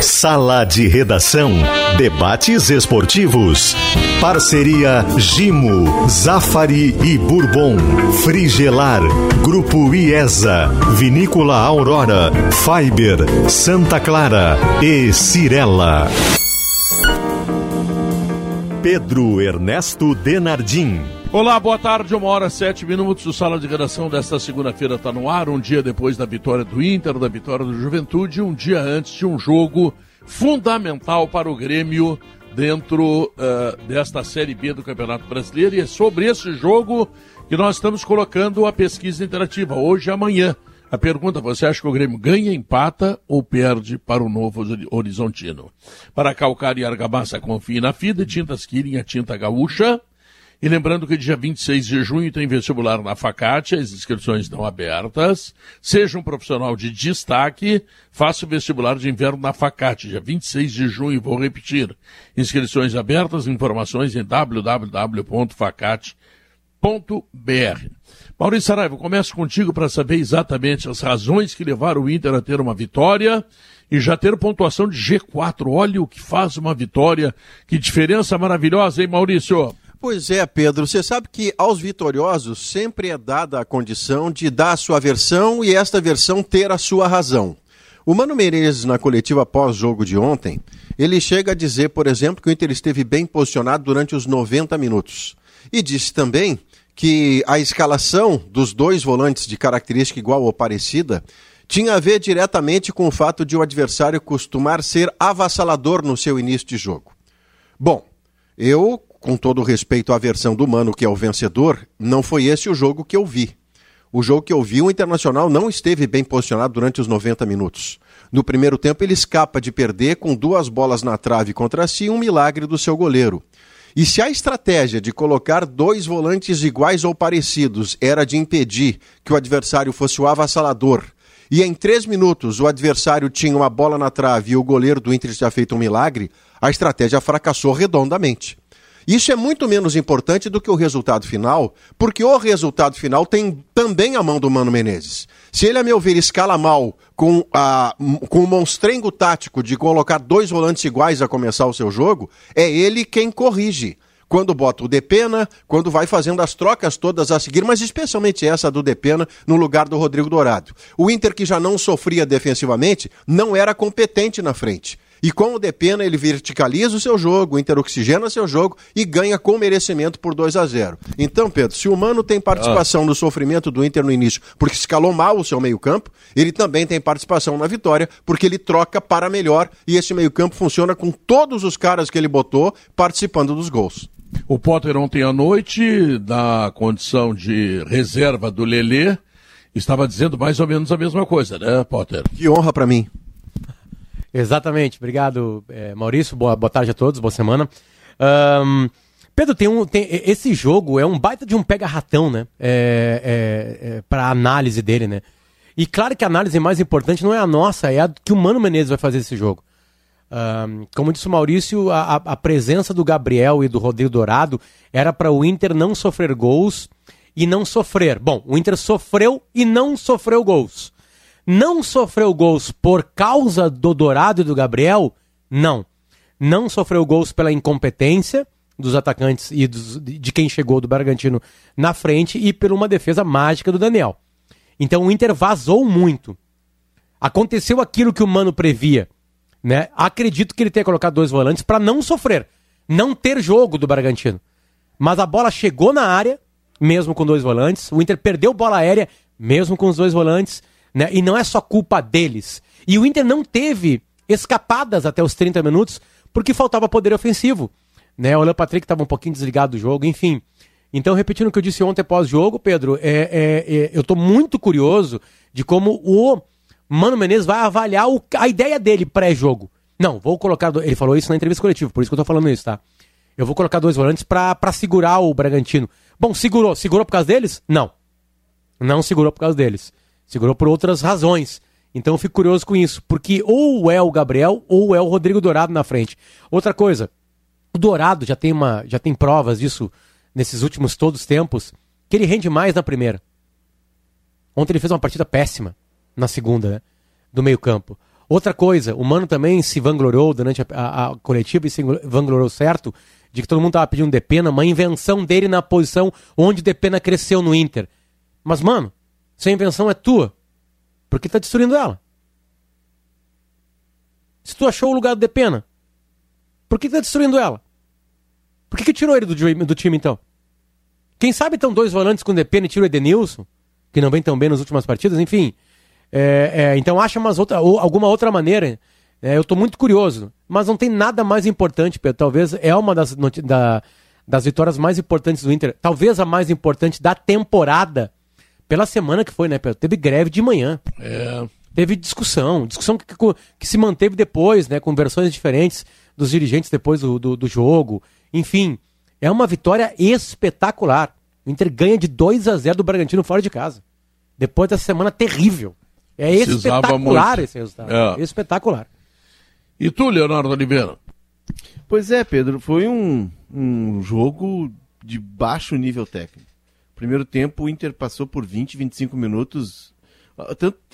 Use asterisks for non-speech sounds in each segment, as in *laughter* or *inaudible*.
Sala de Redação. Debates esportivos. Parceria Gimo, Zafari e Bourbon. Frigelar. Grupo IESA. Vinícola Aurora. Fiber. Santa Clara. E Cirela. Pedro Ernesto Denardim. Olá, boa tarde, uma hora sete minutos. O Sala de Redação desta segunda-feira está no ar, um dia depois da vitória do Inter, da vitória do Juventude, um dia antes de um jogo fundamental para o Grêmio dentro uh, desta Série B do Campeonato Brasileiro. E é sobre esse jogo que nós estamos colocando a pesquisa interativa, hoje e amanhã. A pergunta: você acha que o Grêmio ganha, empata ou perde para o Novo Horizontino? Para calcar e argamassa, confie na FIDA, tintas Kirin, a tinta gaúcha. E lembrando que dia 26 de junho tem vestibular na Facate, as inscrições estão abertas. Seja um profissional de destaque, faça o vestibular de inverno na Facate, dia 26 de junho, vou repetir. Inscrições abertas, informações em www.facate.br. Maurício Saraiva, começo contigo para saber exatamente as razões que levaram o Inter a ter uma vitória e já ter pontuação de G4. Olha o que faz uma vitória. Que diferença maravilhosa, hein, Maurício? Pois é, Pedro. Você sabe que aos vitoriosos sempre é dada a condição de dar a sua versão e esta versão ter a sua razão. O Mano Menezes, na coletiva pós-jogo de ontem, ele chega a dizer, por exemplo, que o Inter esteve bem posicionado durante os 90 minutos. E disse também que a escalação dos dois volantes de característica igual ou parecida tinha a ver diretamente com o fato de o adversário costumar ser avassalador no seu início de jogo. Bom, eu, com todo respeito à versão do Mano, que é o vencedor, não foi esse o jogo que eu vi. O jogo que eu vi, o Internacional não esteve bem posicionado durante os 90 minutos. No primeiro tempo, ele escapa de perder com duas bolas na trave contra si, um milagre do seu goleiro. E se a estratégia de colocar dois volantes iguais ou parecidos era de impedir que o adversário fosse o avassalador, e em três minutos o adversário tinha uma bola na trave e o goleiro do Inter tinha feito um milagre, a estratégia fracassou redondamente. Isso é muito menos importante do que o resultado final, porque o resultado final tem também a mão do Mano Menezes. Se ele, a meu ver, escala mal com, a, com o monstrengo tático de colocar dois volantes iguais a começar o seu jogo, é ele quem corrige quando bota o Depena, quando vai fazendo as trocas todas a seguir, mas especialmente essa do Depena no lugar do Rodrigo Dourado. O Inter, que já não sofria defensivamente, não era competente na frente. E com o Depena ele verticaliza o seu jogo, interoxigena seu jogo e ganha com merecimento por 2 a 0. Então, Pedro, se o Mano tem participação ah. no sofrimento do Inter no início, porque escalou mal o seu meio-campo, ele também tem participação na vitória, porque ele troca para melhor e esse meio-campo funciona com todos os caras que ele botou participando dos gols. O Potter ontem à noite, da condição de reserva do Lelê, estava dizendo mais ou menos a mesma coisa, né, Potter? Que honra para mim. Exatamente. Obrigado, é, Maurício. Boa, boa tarde a todos, boa semana. Um, Pedro, tem um, tem, esse jogo é um baita de um pega-ratão, né? É, é, é para análise dele, né? E claro que a análise mais importante não é a nossa, é a que o Mano Menezes vai fazer esse jogo. Um, como disse o Maurício, a, a, presença do Gabriel e do Rodrigo Dourado era para o Inter não sofrer gols e não sofrer. Bom, o Inter sofreu e não sofreu gols. Não sofreu gols por causa do Dourado e do Gabriel? Não. Não sofreu gols pela incompetência dos atacantes e dos, de quem chegou do Bragantino na frente e por uma defesa mágica do Daniel. Então o Inter vazou muito. Aconteceu aquilo que o Mano previa. Né? Acredito que ele tenha colocado dois volantes para não sofrer, não ter jogo do Bragantino. Mas a bola chegou na área, mesmo com dois volantes. O Inter perdeu bola aérea, mesmo com os dois volantes. Né? E não é só culpa deles. E o Inter não teve escapadas até os 30 minutos porque faltava poder ofensivo. Né? O Alan Patrick estava um pouquinho desligado do jogo, enfim. Então, repetindo o que eu disse ontem pós-jogo, Pedro, é, é, é eu estou muito curioso de como o Mano Menezes vai avaliar o, a ideia dele pré-jogo. Não, vou colocar. Ele falou isso na entrevista coletiva, por isso que eu estou falando isso, tá? Eu vou colocar dois volantes para segurar o Bragantino. Bom, segurou. Segurou por causa deles? Não. Não segurou por causa deles. Segurou por outras razões. Então eu fico curioso com isso, porque ou é o Gabriel ou é o Rodrigo Dourado na frente. Outra coisa, o Dourado já tem, uma, já tem provas disso nesses últimos todos os tempos, que ele rende mais na primeira. Ontem ele fez uma partida péssima na segunda, né? Do meio campo. Outra coisa, o Mano também se vangloriou durante a, a, a coletiva e se vangloriou certo de que todo mundo tava pedindo Depena, uma invenção dele na posição onde Depena cresceu no Inter. Mas, mano, se a invenção é tua, por que tá destruindo ela? Se tu achou o lugar do Depena, por que tá destruindo ela? Por que, que tirou ele do, do time, então? Quem sabe estão dois volantes com Depena e tira o Edenilson, que não vem tão bem nas últimas partidas, enfim. É, é, então acha umas outra, ou, alguma outra maneira. É, eu estou muito curioso. Mas não tem nada mais importante, Pedro. Talvez é uma das, da, das vitórias mais importantes do Inter. Talvez a mais importante da temporada. Pela semana que foi, né, Pedro? Teve greve de manhã. É. Teve discussão. Discussão que, que, se manteve depois, né? Com versões diferentes dos dirigentes depois do, do, do jogo. Enfim, é uma vitória espetacular. O Inter ganha de 2 a 0 do Bragantino fora de casa. Depois dessa semana terrível. É Precisava espetacular muito. esse resultado. É. Espetacular. E tu, Leonardo Oliveira? Pois é, Pedro, foi um, um jogo de baixo nível técnico. Primeiro tempo, o Inter passou por 20, 25 minutos.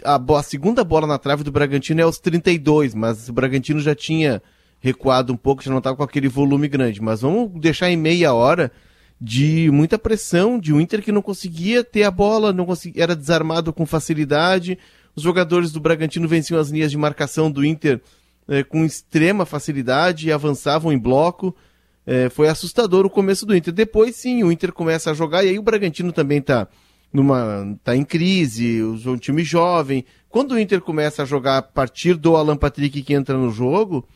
A, a segunda bola na trave do Bragantino é aos 32, mas o Bragantino já tinha recuado um pouco, já não estava com aquele volume grande. Mas vamos deixar em meia hora de muita pressão, de um Inter que não conseguia ter a bola, não conseguia, era desarmado com facilidade. Os jogadores do Bragantino venciam as linhas de marcação do Inter é, com extrema facilidade e avançavam em bloco. É, foi assustador o começo do Inter. Depois, sim, o Inter começa a jogar e aí o Bragantino também está numa tá em crise, um time jovem. Quando o Inter começa a jogar a partir do Alan Patrick que entra no jogo,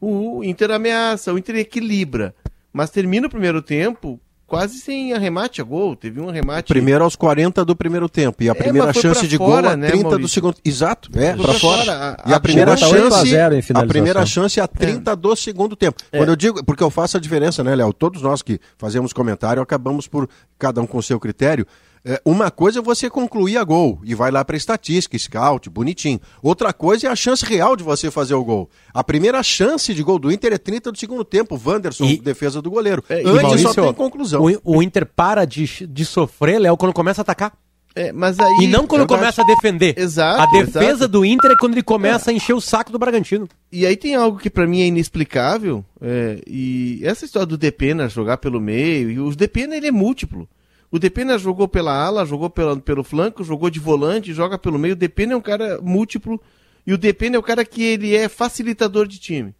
o Inter ameaça, o Inter equilibra. Mas termina o primeiro tempo quase sem arremate a gol. Teve um arremate. Primeiro aos 40 do primeiro tempo. E a é, primeira chance de fora, gol a 30 né, do segundo. Exato, é, para fora. fora. A, e a, a primeira chance. A, a, primeira chance a 30 é. do segundo tempo. É. Quando eu digo, porque eu faço a diferença, né, Léo? Todos nós que fazemos comentário acabamos por, cada um com seu critério. É, uma coisa é você concluir a gol e vai lá para estatística, scout, bonitinho. Outra coisa é a chance real de você fazer o gol. A primeira chance de gol do Inter é 30 do segundo tempo. Wanderson, e, defesa do goleiro. É, Antes Maurício, só tem conclusão. O, o, Inter para de, de sofrer, Léo, quando começa a atacar. É, mas aí, e não quando verdade. começa a defender. Exato. A defesa exato. do Inter é quando ele começa é. a encher o saco do Bragantino. E aí tem algo que para mim é inexplicável. É, e essa história do Depena jogar pelo meio, e o Depena ele é múltiplo. O Depena jogou pela ala, jogou pela, pelo flanco, jogou de volante, joga pelo meio. O Depena é um cara múltiplo e o Depena é o cara que ele é facilitador de time.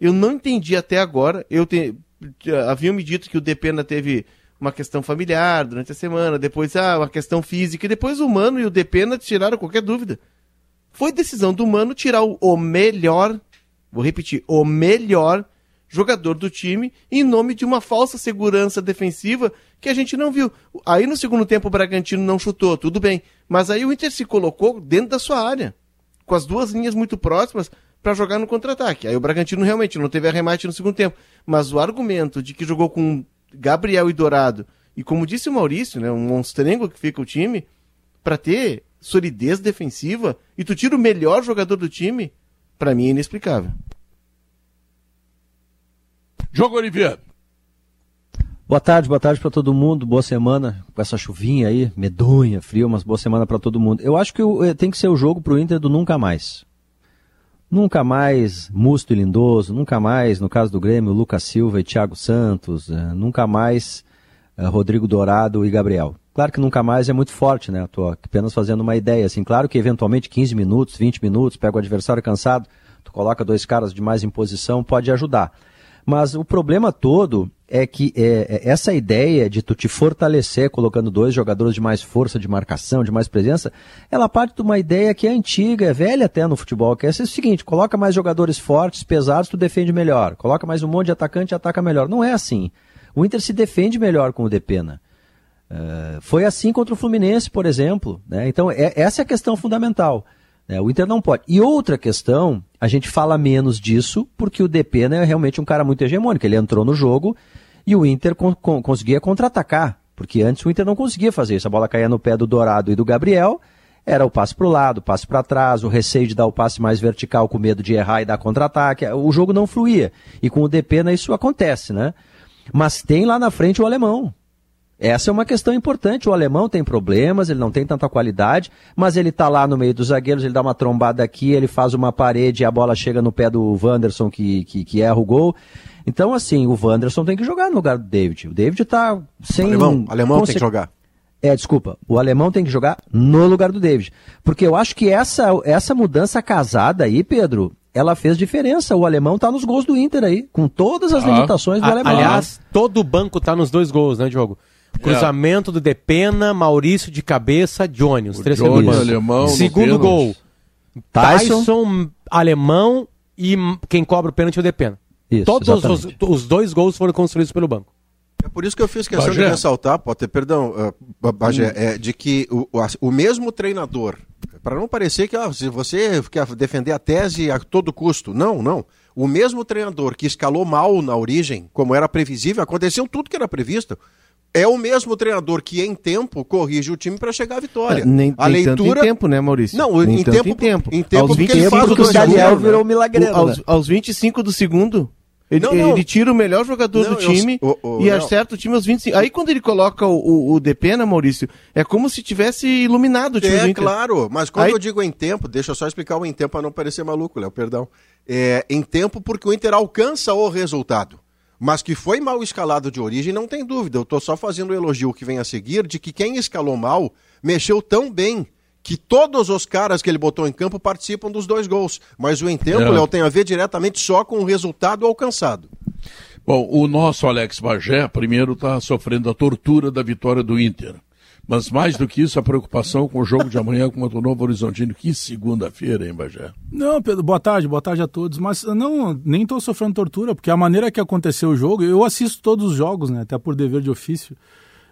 Eu não entendi até agora. Eu te, haviam me dito que o Depena teve uma questão familiar durante a semana, depois ah, uma questão física, e depois o Mano e o Depena tiraram qualquer dúvida. Foi decisão do Mano tirar o, o melhor, vou repetir, o melhor jogador do time em nome de uma falsa segurança defensiva que a gente não viu. Aí no segundo tempo o Bragantino não chutou, tudo bem. Mas aí o Inter se colocou dentro da sua área, com as duas linhas muito próximas para jogar no contra-ataque. Aí o Bragantino realmente não teve arremate no segundo tempo. Mas o argumento de que jogou com Gabriel e Dourado, e como disse o Maurício, né, um monstrengo que fica o time, para ter solidez defensiva, e tu tira o melhor jogador do time, para mim é inexplicável. Jogo Oliveira. Boa tarde, boa tarde para todo mundo. Boa semana com essa chuvinha aí, medonha, frio, mas boa semana para todo mundo. Eu acho que eh, tem que ser o jogo pro Inter do nunca mais. Nunca mais Musto e Lindoso, nunca mais, no caso do Grêmio, Lucas Silva e Thiago Santos, eh, nunca mais eh, Rodrigo Dourado e Gabriel. Claro que nunca mais é muito forte, né? Tô apenas fazendo uma ideia, assim. Claro que eventualmente 15 minutos, 20 minutos, pega o adversário cansado, tu coloca dois caras de mais imposição, pode ajudar. Mas o problema todo é que é, é, essa ideia de tu te fortalecer colocando dois jogadores de mais força de marcação, de mais presença, ela parte de uma ideia que é antiga, é velha até no futebol, que é o seguinte, coloca mais jogadores fortes, pesados, tu defende melhor. Coloca mais um monte de atacante, ataca melhor. Não é assim. O Inter se defende melhor com o Depena. Uh, foi assim contra o Fluminense, por exemplo. Né? Então, é, essa é a questão fundamental. Né? O Inter não pode. E outra questão, a gente fala menos disso porque o DP né, é realmente um cara muito hegemônico. Ele entrou no jogo e o Inter con con conseguia contra-atacar, porque antes o Inter não conseguia fazer isso. A bola caía no pé do Dourado e do Gabriel, era o passe para o lado, o passe para trás, o receio de dar o passe mais vertical com medo de errar e dar contra-ataque. O jogo não fluía. E com o DP isso acontece, né? Mas tem lá na frente o alemão. Essa é uma questão importante. O alemão tem problemas, ele não tem tanta qualidade, mas ele tá lá no meio dos zagueiros, ele dá uma trombada aqui, ele faz uma parede e a bola chega no pé do Wanderson que, que, que erra o gol. Então, assim, o Wanderson tem que jogar no lugar do David. O David tá sem. O alemão, alemão conse... tem que jogar. É, desculpa. O alemão tem que jogar no lugar do David. Porque eu acho que essa, essa mudança casada aí, Pedro, ela fez diferença. O alemão tá nos gols do Inter aí, com todas as ah. limitações do A, alemão. Aliás, todo o banco tá nos dois gols, né, Diogo? Cruzamento é. do Depena, Maurício de cabeça, Johnny. Os o três Johnny, alemão, Segundo gol, Tyson, Tyson, alemão e quem cobra o pênalti é o Depena. Isso, Todos os, os, dois gols foram construídos pelo banco. É por isso que eu fiz questão Bagé. de ressaltar, pode ter perdão, uh, Bagé, hum. é, de que o, o, o mesmo treinador, para não parecer que ah, se você quer defender a tese a todo custo, não, não. O mesmo treinador que escalou mal na origem, como era previsível, aconteceu tudo que era previsto é o mesmo treinador que em tempo corrige o time para chegar à vitória. É, nem, a nem leitura em tempo, né, Maurício? Não, nem em tempo, em tempo. Em tempo aos 25 ele faz o, o Daniel virou milagreiro. Aos, né? aos 25 do segundo, ele, não, não. ele, tira o melhor jogador não, do time eu, o, o, e acerta o time aos 25. Aí quando ele coloca o, o, o Depena, Maurício, é como se tivesse iluminado o time é, claro, mas quando Aí... eu digo em tempo, deixa eu só explicar o em tempo para não parecer maluco, Léo, perdão. É, em tempo porque o Inter alcança o resultado. Mas que foi mal escalado de origem, não tem dúvida. Eu estou só fazendo o elogio que vem a seguir de que quem escalou mal mexeu tão bem que todos os caras que ele botou em campo participam dos dois gols. Mas o entempo, é. Léo, tem a ver diretamente só com o resultado alcançado. Bom, o nosso Alex Bagé, primeiro, está sofrendo a tortura da vitória do Inter. Mas mais do que isso, a preocupação com o jogo de amanhã contra o Novo Horizontino. Que segunda-feira, hein, Bagé? Não, Pedro, boa tarde, boa tarde a todos. Mas não, nem estou sofrendo tortura, porque a maneira que aconteceu o jogo, eu assisto todos os jogos, né? Até por dever de ofício.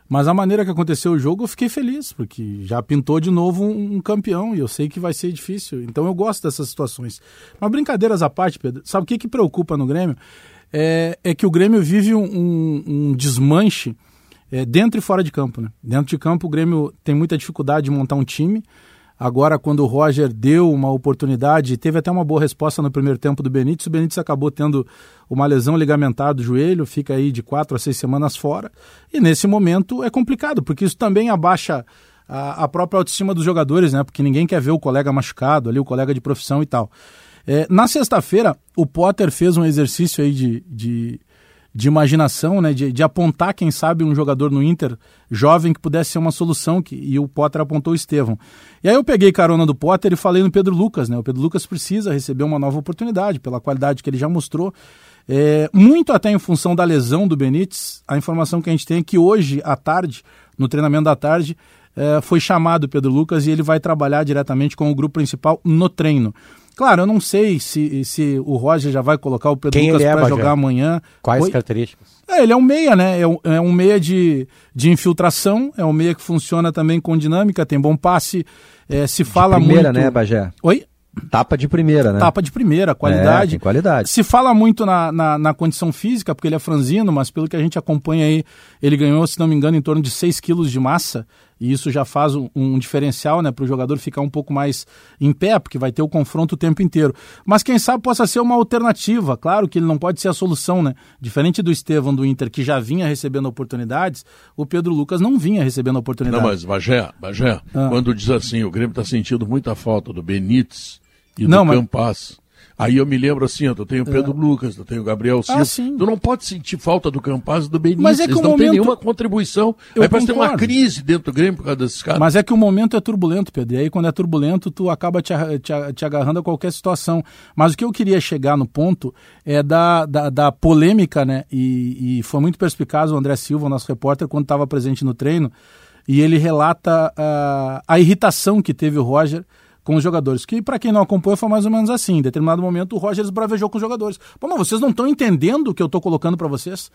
Mas a maneira que aconteceu o jogo, eu fiquei feliz, porque já pintou de novo um, um, campeão e eu sei que vai ser difícil. Então eu gosto dessas situações. Mas brincadeiras à parte, Pedro, sabe o que, que preocupa no Grêmio? É, é que o Grêmio vive um, um, um desmanche é, dentro e fora de campo. Né? Dentro de campo, o Grêmio tem muita dificuldade de montar um time. Agora, quando o Roger deu uma oportunidade, teve até uma boa resposta no primeiro tempo do Benítez, o Benítez acabou tendo uma lesão ligamentar do joelho, fica aí de quatro a seis semanas fora. E nesse momento é complicado, porque isso também abaixa a, a própria autoestima dos jogadores, né? Porque ninguém quer ver o colega machucado ali, o colega de profissão e tal. É, na sexta-feira, o Potter fez um exercício aí de, de de imaginação, né, de, de, apontar, quem sabe, um jogador no Inter jovem que pudesse ser uma solução, que, e o Potter apontou o Estevão. E aí eu peguei carona do Potter e falei no Pedro Lucas, né, o Pedro Lucas precisa receber uma nova oportunidade, pela qualidade que ele já mostrou, é, muito até em função da lesão do Benítez, a informação que a gente tem é que hoje, à tarde, no treinamento da tarde, é, foi chamado o Pedro Lucas e ele vai trabalhar diretamente com o grupo principal no treino. Claro, eu não sei se, se o Roger já vai colocar o Pedro Quem Lucas é, para jogar amanhã. Quais Oi? características? É, ele é um meia, né? É um, é um meia de, de infiltração, é um meia que funciona também com dinâmica, tem bom passe. É, se fala de primeira, muito. né, Bagé? Oi? Tapa de primeira, né? Tapa de primeira, qualidade. É, qualidade. Se fala muito na, na, na, condição física, porque ele é franzino, mas pelo que a gente acompanha aí, ele ganhou, se não me engano, em torno de 6 quilos de massa. E isso já faz um, um diferencial né, para o jogador ficar um pouco mais em pé, porque vai ter o confronto o tempo inteiro. Mas quem sabe possa ser uma alternativa. Claro que ele não pode ser a solução, né? Diferente do Estevão do Inter, que já vinha recebendo oportunidades, o Pedro Lucas não vinha recebendo oportunidades. Não, mas Bagé, Bagé ah. quando diz assim, o Grêmio está sentindo muita falta do Benítez e não, do mas... Campas. Aí eu me lembro assim, eu tenho o Pedro é. Lucas, eu tenho o Gabriel Silva. Ah, sim. Tu não pode sentir falta do Campaz e do Benítez. Mas é que Eles não momento... tem nenhuma contribuição. Eu aí parece ter uma crise dentro do Grêmio por causa desses caras. Mas é que o momento é turbulento, Pedro. E aí quando é turbulento, tu acaba te, te, te agarrando a qualquer situação. Mas o que eu queria chegar no ponto é da, da, da polêmica, né? E, e, foi muito perspicaz o André Silva, nosso repórter, quando estava presente no treino. E ele relata a irritação que teve o Roger com os jogadores. Que, para quem não acompanha, foi mais ou menos assim. Em determinado momento, o Rogers bravejou com os jogadores. Pô, mas vocês não estão entendendo o que eu estou colocando para vocês?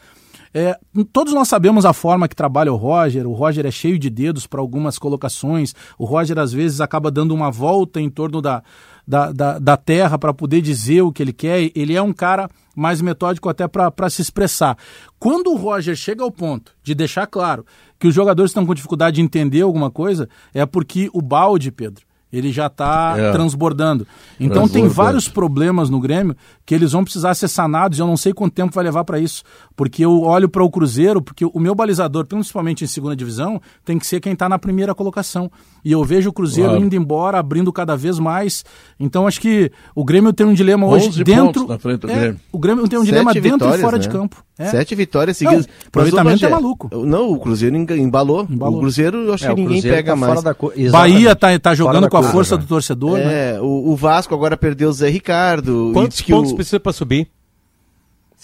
É, todos nós sabemos a forma que trabalha o Roger. O Roger é cheio de dedos para algumas colocações. O Roger, às vezes, acaba dando uma volta em torno da, da, da, da terra para poder dizer o que ele quer. Ele é um cara mais metódico até para se expressar. Quando o Roger chega ao ponto de deixar claro que os jogadores estão com dificuldade de entender alguma coisa, é porque o balde, Pedro, ele já está É. transbordando. Então tem vários problemas no Grêmio que eles vão precisar ser sanados e eu não sei quanto tempo vai levar para isso. Porque eu olho para o Cruzeiro, porque o meu balizador, principalmente em segunda divisão, tem que ser quem está na primeira colocação. E eu vejo o Cruzeiro Claro. indo embora, abrindo cada vez mais. Então acho que o Grêmio tem um dilema hoje 11 dentro. na frente do É, Grêmio. O Grêmio tem um dilema Sete dentro e fora de né? campo. É. Sete vitórias seguidas. Não, aproveitamento é maluco. Não, o Cruzeiro embalou. Embalou. O Cruzeiro, eu acho É, que ninguém pega tá mais. fora da co- Bahia tá, tá jogando com a força né? do torcedor, né? É, o, o Vasco agora perdeu o Zé Ricardo. Quantos pontos o... precisa para subir?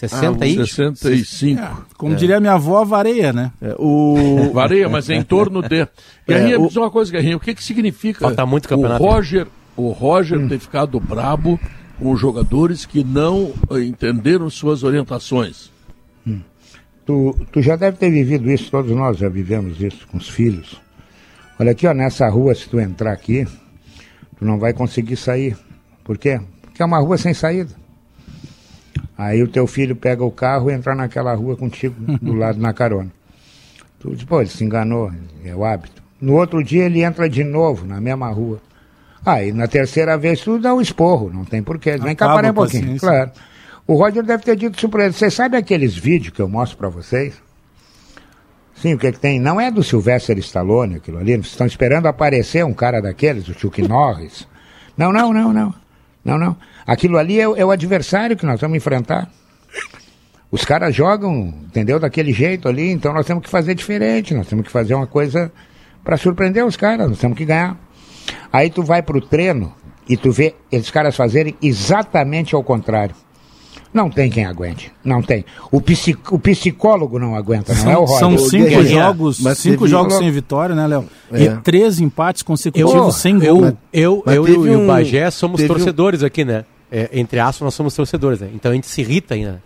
60 aí? 65. Como diria minha avó, vareia, né? é, o... *laughs* Varia, mas é em torno de. *laughs* Guerrinha, É, me o- diz uma coisa, Guerrinha, o que, que significa Falta muito campeonato. o Roger, o Roger ter ficado brabo com os jogadores que não eh, entenderam suas orientações? Tu, tu já deve ter vivido isso, todos nós já vivemos isso com os filhos. Olha aqui, ó, nessa rua, se tu entrar aqui, tu não vai conseguir sair. Por quê? Porque é uma rua sem saída. Aí o teu filho pega o carro e entra naquela rua contigo, do *laughs* lado na carona. Tu diz, pô, ele se enganou, é o hábito. No outro dia ele entra de novo na mesma rua. Aí na terceira vez tu dá um esporro, não tem porquê. Vem cá parar um pouquinho. paciência. Claro. O Roger deve ter dito isso pra ele. Vocês sabem aqueles vídeos que eu mostro pra vocês? Sim, o que, que tem? Não é do Sylvester Stallone aquilo ali. Vocês estão esperando aparecer um cara daqueles, o Chuck Norris. Não, não, não, não. Não, não. Aquilo ali é, o- é o adversário que nós vamos enfrentar. Os caras jogam, entendeu? Daquele jeito ali, então nós temos que fazer diferente. Nós temos que fazer uma coisa para surpreender os caras. Nós temos que ganhar. Aí tu vai pro treino e tu vê esses caras fazerem exatamente ao contrário. Não tem quem aguente. Não tem. O, psic- o psicólogo não aguenta, não é o São, Roger. são cinco Guerrinha, jogos, mas cinco jogos sem vitória, né, Léo? É. E três empates consecutivos Eu- sem eu, gol. Eu, Mas eu, teve e o Bagé somos teve um- torcedores aqui, né? É, entre aspas, nós somos torcedores, né? Então a gente se irrita ainda.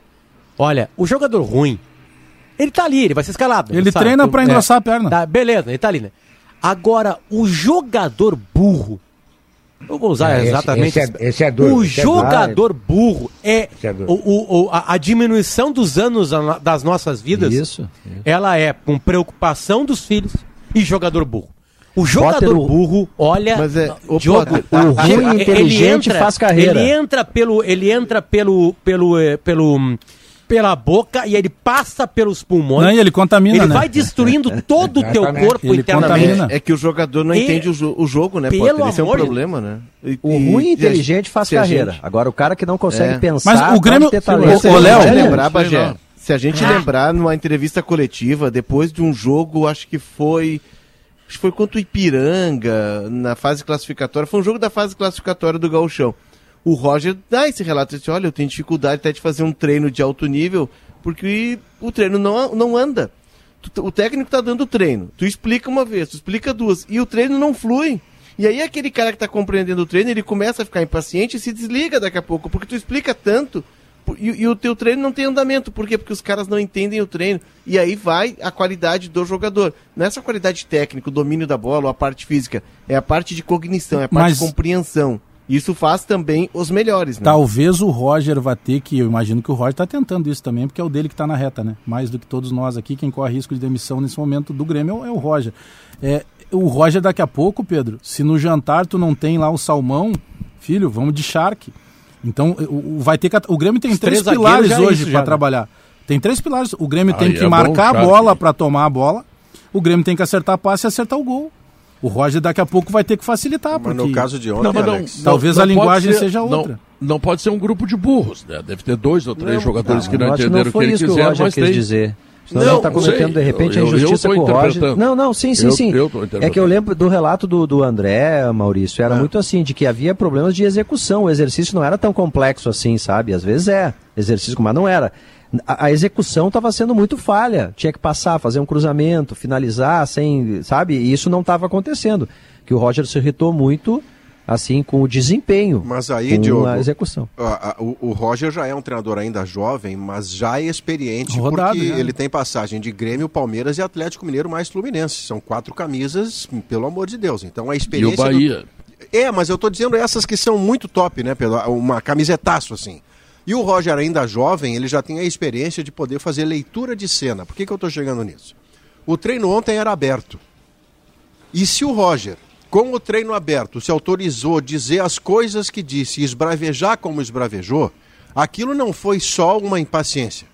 Olha, o jogador ruim, ele tá ali, ele vai ser escalado. Ele sabe? treina Tu- pra engrossar a perna. Tá, beleza, ele tá ali, né? Agora, o jogador burro. Eu vou usar É, exatamente. esse é- esse é duro, o esse é duro. jogador burro é, é o, o- o- a, a diminuição dos anos a- das nossas vidas. Isso. Ela é com preocupação dos filhos e jogador burro. O jogador Potter, o- burro, olha, Mas é, o o ruim e inteligente faz carreira. Ele entra pelo, ele entra pelo, pelo, eh, pelo, pela boca e ele passa pelos pulmões. Não, e ele contamina, ele né? vai destruindo *laughs* todo o teu corpo Ele internamente. contamina. É que o jogador não E- entende o, jo- o jogo, né, Pelo Potter? Esse é um problema, né? E- O e- ruim e inteligente faz carreira. gente- Agora o cara que não consegue É. pensar. Mas o pode Grêmio- ô, gente Léo- lembrar, Bagé, se a gente lembrar numa entrevista coletiva, depois de um jogo, acho que foi. Acho que foi contra o Ipiranga, na fase classificatória. Foi um jogo da fase classificatória do Gauchão. O Roger dá esse relato, ele disse, olha, eu tenho dificuldade até de fazer um treino de alto nível, porque o treino não, não anda. Tu- O técnico tá dando treino. Tu explica uma vez, tu explica duas, e o treino não flui. E aí aquele cara que tá compreendendo o treino, ele começa a ficar impaciente e se desliga daqui a pouco, porque tu explica tanto e, e o teu treino não tem andamento. Por quê? Porque os caras não entendem o treino. E aí vai a qualidade do jogador. Não é só a qualidade técnica, o domínio da bola ou a parte física. É a parte de cognição, é a parte Mas- de compreensão. Isso faz também os melhores, né? Talvez o Roger vá ter que, eu imagino que o Roger está tentando isso também, porque é o dele que está na reta, né? Mais do que todos nós aqui, quem corre risco de demissão nesse momento do Grêmio é o- é o Roger. É, o Roger daqui a pouco, Pedro, se no jantar tu não tem lá o salmão, filho, vamos de charque. Então, o, vai ter que, o Grêmio tem Os três, três pilares é hoje para né? trabalhar. Tem três pilares. O Grêmio tem que é bom, marcar a Charque. bola para tomar a bola. O Grêmio tem que acertar a passe e acertar o gol. O Roger daqui a pouco vai ter que facilitar, Mas porque no caso de ontem, Não, não- Alex, Talvez a pode linguagem ser- seja não- outra. Não, pode ser um grupo de burros, né? Deve ter dois ou três jogadores Não, que não entenderam o que ele isso que o quiser, Roger mas quis tem. dizer. Senão Não, ele está cometendo, sei. de repente, a Eu- eu injustiça com o Roger. interpretando. Não, não, sim, sim, Eu- sim. é que eu lembro do relato do, do André, Maurício, era muito assim, de que havia problemas de execução. O exercício não era tão complexo assim, sabe? Às vezes é exercício, mas não era. A, a execução estava sendo muito falha. Tinha que passar, fazer um cruzamento, finalizar, sem, sabe? E isso não estava acontecendo. Que o Roger se irritou muito, assim, com o desempenho. Mas aí, com Diogo, a execução. a- a- o, o Roger já é um treinador ainda jovem, mas já é experiente, Rodado, porque né? ele tem passagem de Grêmio, Palmeiras e Atlético Mineiro mais Fluminense. São quatro camisas, pelo amor de Deus. Então a E experiência. o Bahia. do- É, mas eu tô dizendo essas que são muito top, né, Pedro? Uma camisetaço, assim. E o Roger, ainda jovem, ele já tem a experiência de poder fazer leitura de cena. Por que, que eu tô chegando nisso? O treino ontem era aberto. E se o Roger com o treino aberto, se autorizou dizer as coisas que disse e esbravejar como esbravejou, aquilo não foi só uma impaciência.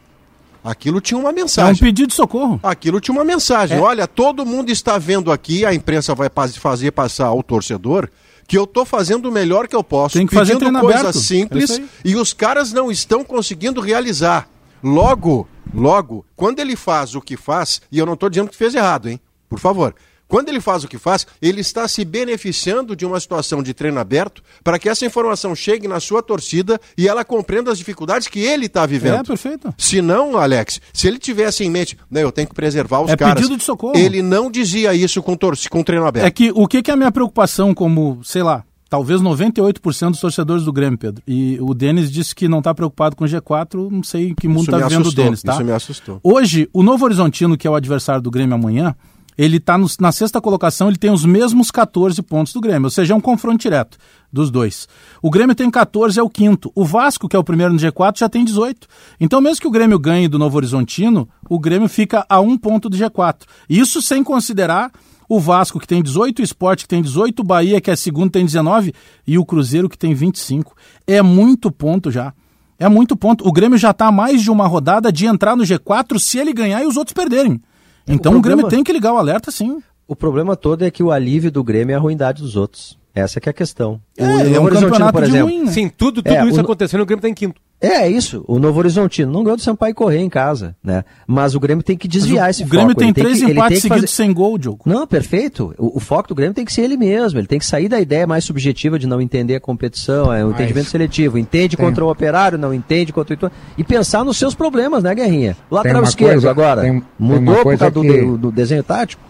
Aquilo tinha uma É um mensagem. pedido de socorro. Aquilo tinha uma mensagem. Olha, todo mundo está vendo aqui, a imprensa vai fazer passar ao torcedor que eu estou fazendo o melhor que eu posso, Tem que fazer pedindo coisas aberto. É simples aí. e os caras não estão conseguindo realizar. Logo, logo, quando ele faz o que faz, e eu não estou dizendo que fez errado, hein? Por favor. Quando ele faz o que faz, ele está se beneficiando de uma situação de treino aberto para que essa informação chegue na sua torcida e ela compreenda as dificuldades que ele está vivendo. É, perfeito. Se não, Alex, se ele tivesse em mente, não, eu tenho que preservar os É caras. pedido de socorro. Ele não dizia isso com, torce, com treino aberto. É que o que, que é a minha preocupação como, sei lá, talvez 98% dos torcedores do Grêmio, Pedro. E o Denis disse que não está preocupado com o G4, não sei que mundo está vivendo o Denis, tá? isso me assustou. Hoje, o Novo Horizontino, que é o adversário do Grêmio amanhã, ele está na sexta colocação, ele tem os mesmos 14 pontos do Grêmio, ou seja, é um confronto direto dos dois. O Grêmio tem 14, é o quinto. O Vasco, que é o primeiro no G4, já tem 18. Então, mesmo que o Grêmio ganhe do Novo Horizontino, o Grêmio fica a um ponto do G4. Isso sem considerar o Vasco, que tem 18, o Sport, que tem 18, o Bahia, que é segundo, tem 19, e o Cruzeiro, que tem 25. É muito ponto já. É muito ponto. O Grêmio já está mais de uma rodada de entrar no G4 se ele ganhar e os outros perderem. Então o, problema- Grêmio tem que ligar o alerta, sim. O problema todo é que o alívio do Grêmio é a ruindade dos outros. Essa que é a questão. É, o é Novo um Horizontino, campeonato por de exemplo. ruim, né? Sim, tudo, tudo É, isso o- acontecendo, o Grêmio tá em quinto. É, é isso. O Novo Horizontino não ganhou do Sampaio correr em casa, né? Mas o Grêmio tem que desviar Mas esse o, o Grêmio foco. tem Ele três que- empates tem que seguidos sem gol, Diogo. Não, perfeito. O, o foco do Grêmio tem que ser ele mesmo. Ele tem que sair da ideia mais subjetiva de não entender a competição, é o entendimento seletivo. Entende tem- contra o operário, não entende contra o Itu- E pensar nos seus problemas, né, Guerrinha? O lateral esquerdo coisa- agora. tem- tem mudou uma por coisa causa do, que- do- do desenho tático?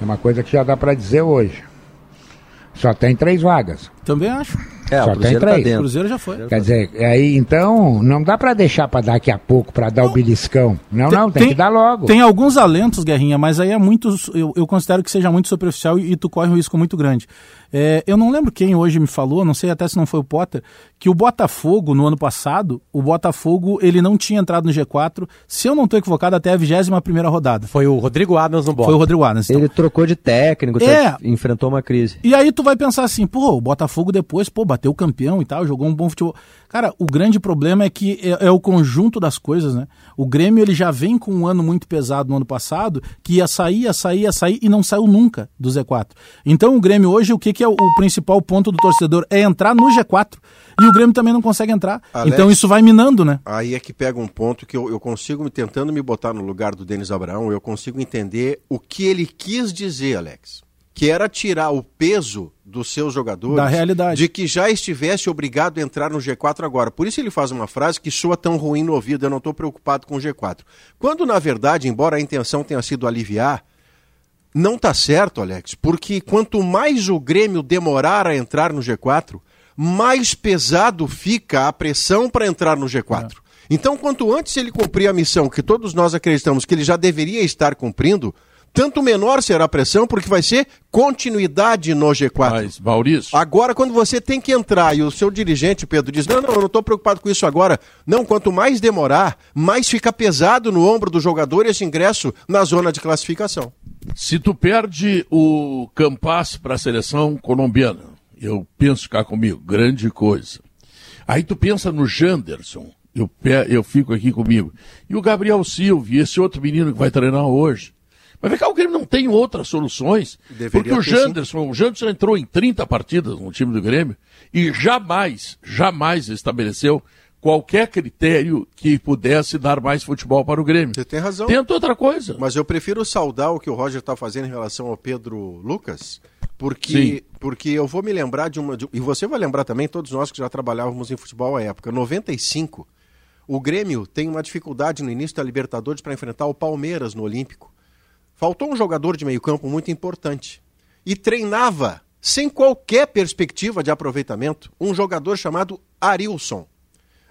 É uma coisa que já dá para dizer hoje. Só tem três vagas. Também acho. É, Só o Cruzeiro tem tá três. O dentro. Cruzeiro já foi. Quer dizer, aí então não dá para deixar para daqui a pouco para dar o beliscão. Não, não, tem, que dar logo. Tem alguns alentos, Guerrinha, mas aí é muito. Eu, eu considero que seja muito superficial e, e tu corre um risco muito grande. É, eu não lembro quem hoje me falou, não sei até se não foi o Potter, que o Botafogo, no ano passado, o Botafogo ele não tinha entrado no G4, se eu não estou equivocado, até a 21 primeira rodada. Foi o Rodrigo Adams no Foi o. Rodrigo Adams. então. Ele trocou de técnico, É. tá- enfrentou uma crise. E aí tu vai pensar assim, pô, o Botafogo depois, pô, bateu o campeão e tal, jogou um bom futebol. Cara, o grande problema é que é, é o conjunto das coisas, né? O Grêmio, ele já vem com um ano muito pesado no ano passado, que ia sair, ia sair, ia sair e não saiu nunca do Z4. Então o Grêmio hoje, o que, que é o, o principal ponto do torcedor? É entrar no G4. E o Grêmio também não consegue entrar. Alex- Então isso vai minando, né? Aí é que pega um ponto que eu, eu consigo, tentando me botar no lugar do Denis Abraão, eu consigo entender o que ele quis dizer, Alex. Que era tirar o peso dos seus jogadores Da realidade. de que já estivesse obrigado a entrar no G4 agora. Por isso ele faz uma frase que soa tão ruim no ouvido, eu não estou preocupado com o G4. Quando, na verdade, embora a intenção tenha sido aliviar, não está certo, Alex, porque quanto mais o Grêmio demorar a entrar no G4, mais pesado fica a pressão para entrar no G4. Então, quanto antes ele cumprir a missão que todos nós acreditamos que ele já deveria estar cumprindo, tanto menor será a pressão, porque vai ser continuidade no G4. Mas, Maurício, Agora, quando você tem que entrar e o seu dirigente, Pedro, diz: Não, não, eu não estou preocupado com isso agora. Não, quanto mais demorar, mais fica pesado no ombro do jogador esse ingresso na zona de classificação. se tu perde o Campas para a seleção colombiana, eu penso cá comigo, grande coisa. Aí tu pensa no Janderson, eu, eu fico aqui comigo. E o Gabriel Silva, esse outro menino que vai treinar hoje. Mas vem cá, o Grêmio não tem outras soluções. Deveria porque o sim. Janderson, o Janderson entrou em 30 partidas no time do Grêmio e jamais, jamais estabeleceu qualquer critério que pudesse dar mais futebol para o Grêmio. Você tem razão. Tenta outra coisa. Mas eu prefiro saudar o que o Roger está fazendo em relação ao Pedro Lucas, porque, Sim. porque eu vou me lembrar de uma. de- e você vai lembrar também, todos nós que já trabalhávamos em futebol à época. 95, o Grêmio tem uma dificuldade no início da Libertadores para enfrentar o Palmeiras no Olímpico. Faltou um jogador de meio-campo muito importante. E treinava, sem qualquer perspectiva de aproveitamento, um jogador chamado Arilson.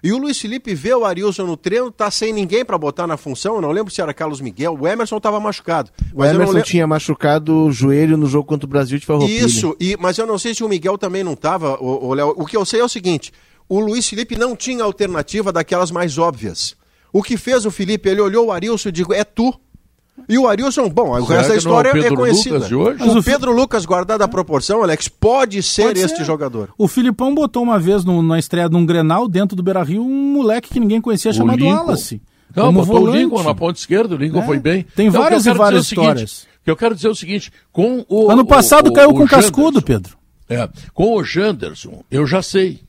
E o Luiz Felipe vê o Arilson no treino, tá sem ninguém para botar na função. Eu não lembro se era Carlos Miguel. O Emerson estava machucado. O Emerson lembro- tinha machucado o joelho no jogo contra o Brasil de Farroupilha. Isso, e, mas eu não sei se o Miguel também não estava, o, Léo. O que eu sei é o seguinte: o Luiz Felipe não tinha alternativa daquelas mais óbvias. O que fez o Felipe? Ele olhou o Arilson e disse: É tu. E o Arilson, bom, o Será resto da é o história é Pedro conhecida. Lucas de hoje? Mas O o Pedro Lucas, guardado a proporção, Alex, pode ser Pode este ser. jogador. O Filipão botou uma vez no- na estreia de um Grenal, dentro do Beira-Rio, um moleque que ninguém conhecia, chamado Lincoln. Wallace. Não, como botou o volante. Lincoln na ponta esquerda, o Lincoln É. foi bem. Tem Então, o que várias e quero várias dizer é o seguinte, histórias. o que eu quero dizer é o seguinte, com o... Ano passado o- caiu o com cascudo, Janderson, Pedro. É, com o Janderson, eu já sei.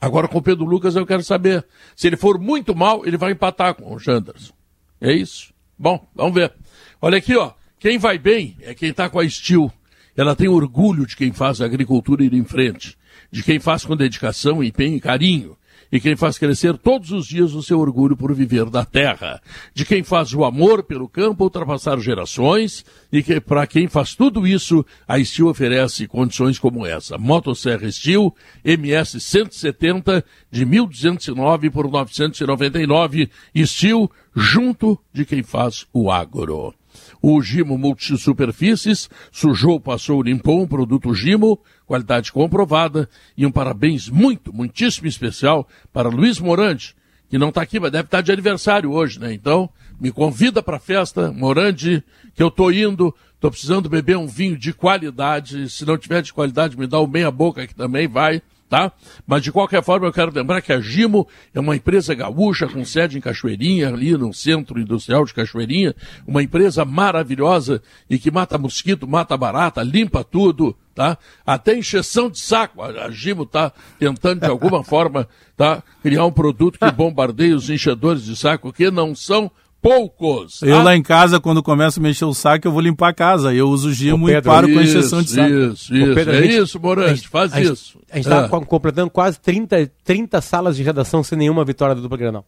Agora com o Pedro Lucas eu quero saber. Se ele for muito mal, ele vai empatar com o Janderson. É isso? Bom, vamos ver. Olha aqui, ó. Quem vai bem é quem está com a Steel. Ela tem orgulho de quem faz a agricultura ir em frente, de quem faz com dedicação, empenho e carinho, e quem faz crescer todos os dias o seu orgulho por viver da terra, de quem faz o amor pelo campo ultrapassar gerações, e que para quem faz tudo isso, a Steel oferece condições como essa. Motosserra Steel, MS 170 de 1.209 por 999, Steel junto de quem faz o agro. O Gimo Multisuperfícies sujou, passou, limpou um produto Gimo, qualidade comprovada, e um parabéns muito, muitíssimo especial para Luiz Morandi, que não está aqui, mas deve estar de aniversário hoje, né? Então, me convida para a festa, Morandi, que eu tô indo, tô precisando beber um vinho de qualidade, se não tiver de qualidade, me dá o meia boca que também vai, tá? Mas de qualquer forma eu quero lembrar que a Gimo é uma empresa gaúcha com sede em Cachoeirinha, ali no centro industrial de Cachoeirinha, uma empresa maravilhosa e que mata mosquito, mata barata, limpa tudo, tá? Até encheção de saco. A, a Gimo tá tentando de alguma *laughs* forma, tá? Criar um produto que bombardeie os enchedores de saco, que não são poucos. Eu tá? lá em casa, quando começo a mexer o saco, eu vou limpar a casa. Eu uso o gimo Ô, e Pedro, paro com a Isso, injeção de saco. Isso, isso. Pedro, é gente- isso, Morante, faz a gente- isso. A gente está É. completando quase 30, 30 salas de redação sem nenhuma vitória do dupla Granal.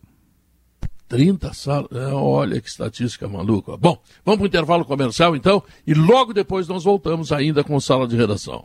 30 salas. É, olha que estatística maluca. Bom, vamos para o intervalo comercial então, e logo depois nós voltamos ainda com sala de redação.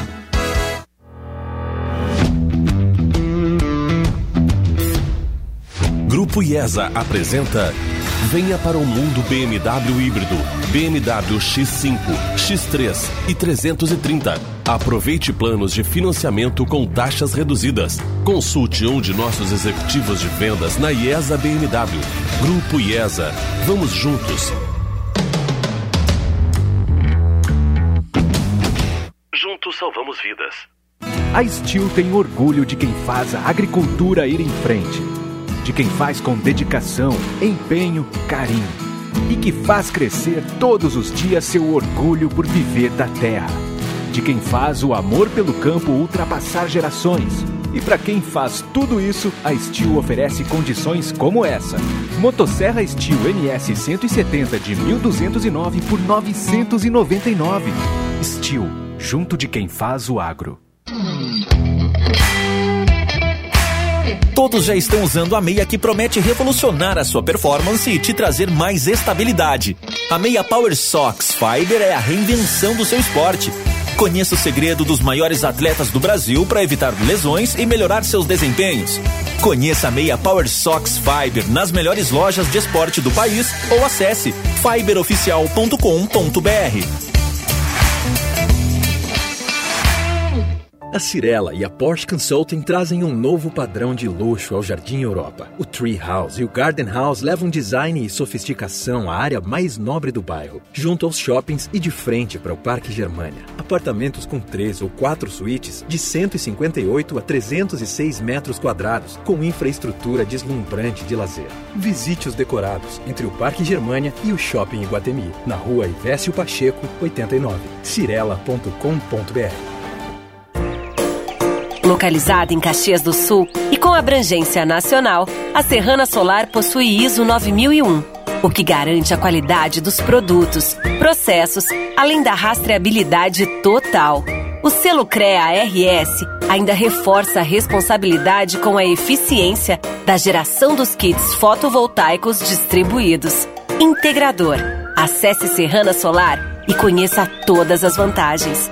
Grupo IESA apresenta Venha para o mundo BMW híbrido, BMW X5, X3 e 330. Aproveite planos de financiamento com taxas reduzidas. Consulte um de nossos executivos de vendas na IESA BMW. Grupo IESA. Vamos juntos. Juntos salvamos vidas. A Steel tem orgulho de quem faz a agricultura ir em frente. De quem faz com dedicação, empenho, carinho. E que faz crescer todos os dias seu orgulho por viver da terra. De quem faz o amor pelo campo ultrapassar gerações. E para quem faz tudo isso, a Steel oferece condições como essa. Motosserra Steel NS 170 de 1209 por 999. Steel, junto de quem faz o agro. Todos já estão usando a meia que promete revolucionar a sua performance e te trazer mais estabilidade. A meia Power Sox Fiber é a reinvenção do seu esporte. Conheça o segredo dos maiores atletas do Brasil para evitar lesões e melhorar seus desempenhos. Conheça a meia Power Sox Fiber nas melhores lojas de esporte do país ou acesse fiberoficial.com.br. A Cirela e a Porsche Consulting trazem um novo padrão de luxo ao Jardim Europa. O Tree House e o Garden House levam design e sofisticação à área mais nobre do bairro, junto aos shoppings e de frente para o Parque Germania. Apartamentos com três ou quatro suítes de 158 a 306 metros quadrados, com infraestrutura deslumbrante de lazer. Visite os decorados entre o Parque Germania e o Shopping Iguatemi, na rua Ivésio Pacheco, 89. cirela.com.br Localizada em Caxias do Sul e com abrangência nacional, a Serrana Solar possui ISO 9001, o que garante a qualidade dos produtos, processos, além da rastreabilidade total. O selo CREA-RS ainda reforça a responsabilidade com a eficiência da geração dos kits fotovoltaicos distribuídos. Integrador. Acesse Serrana Solar e conheça todas as vantagens.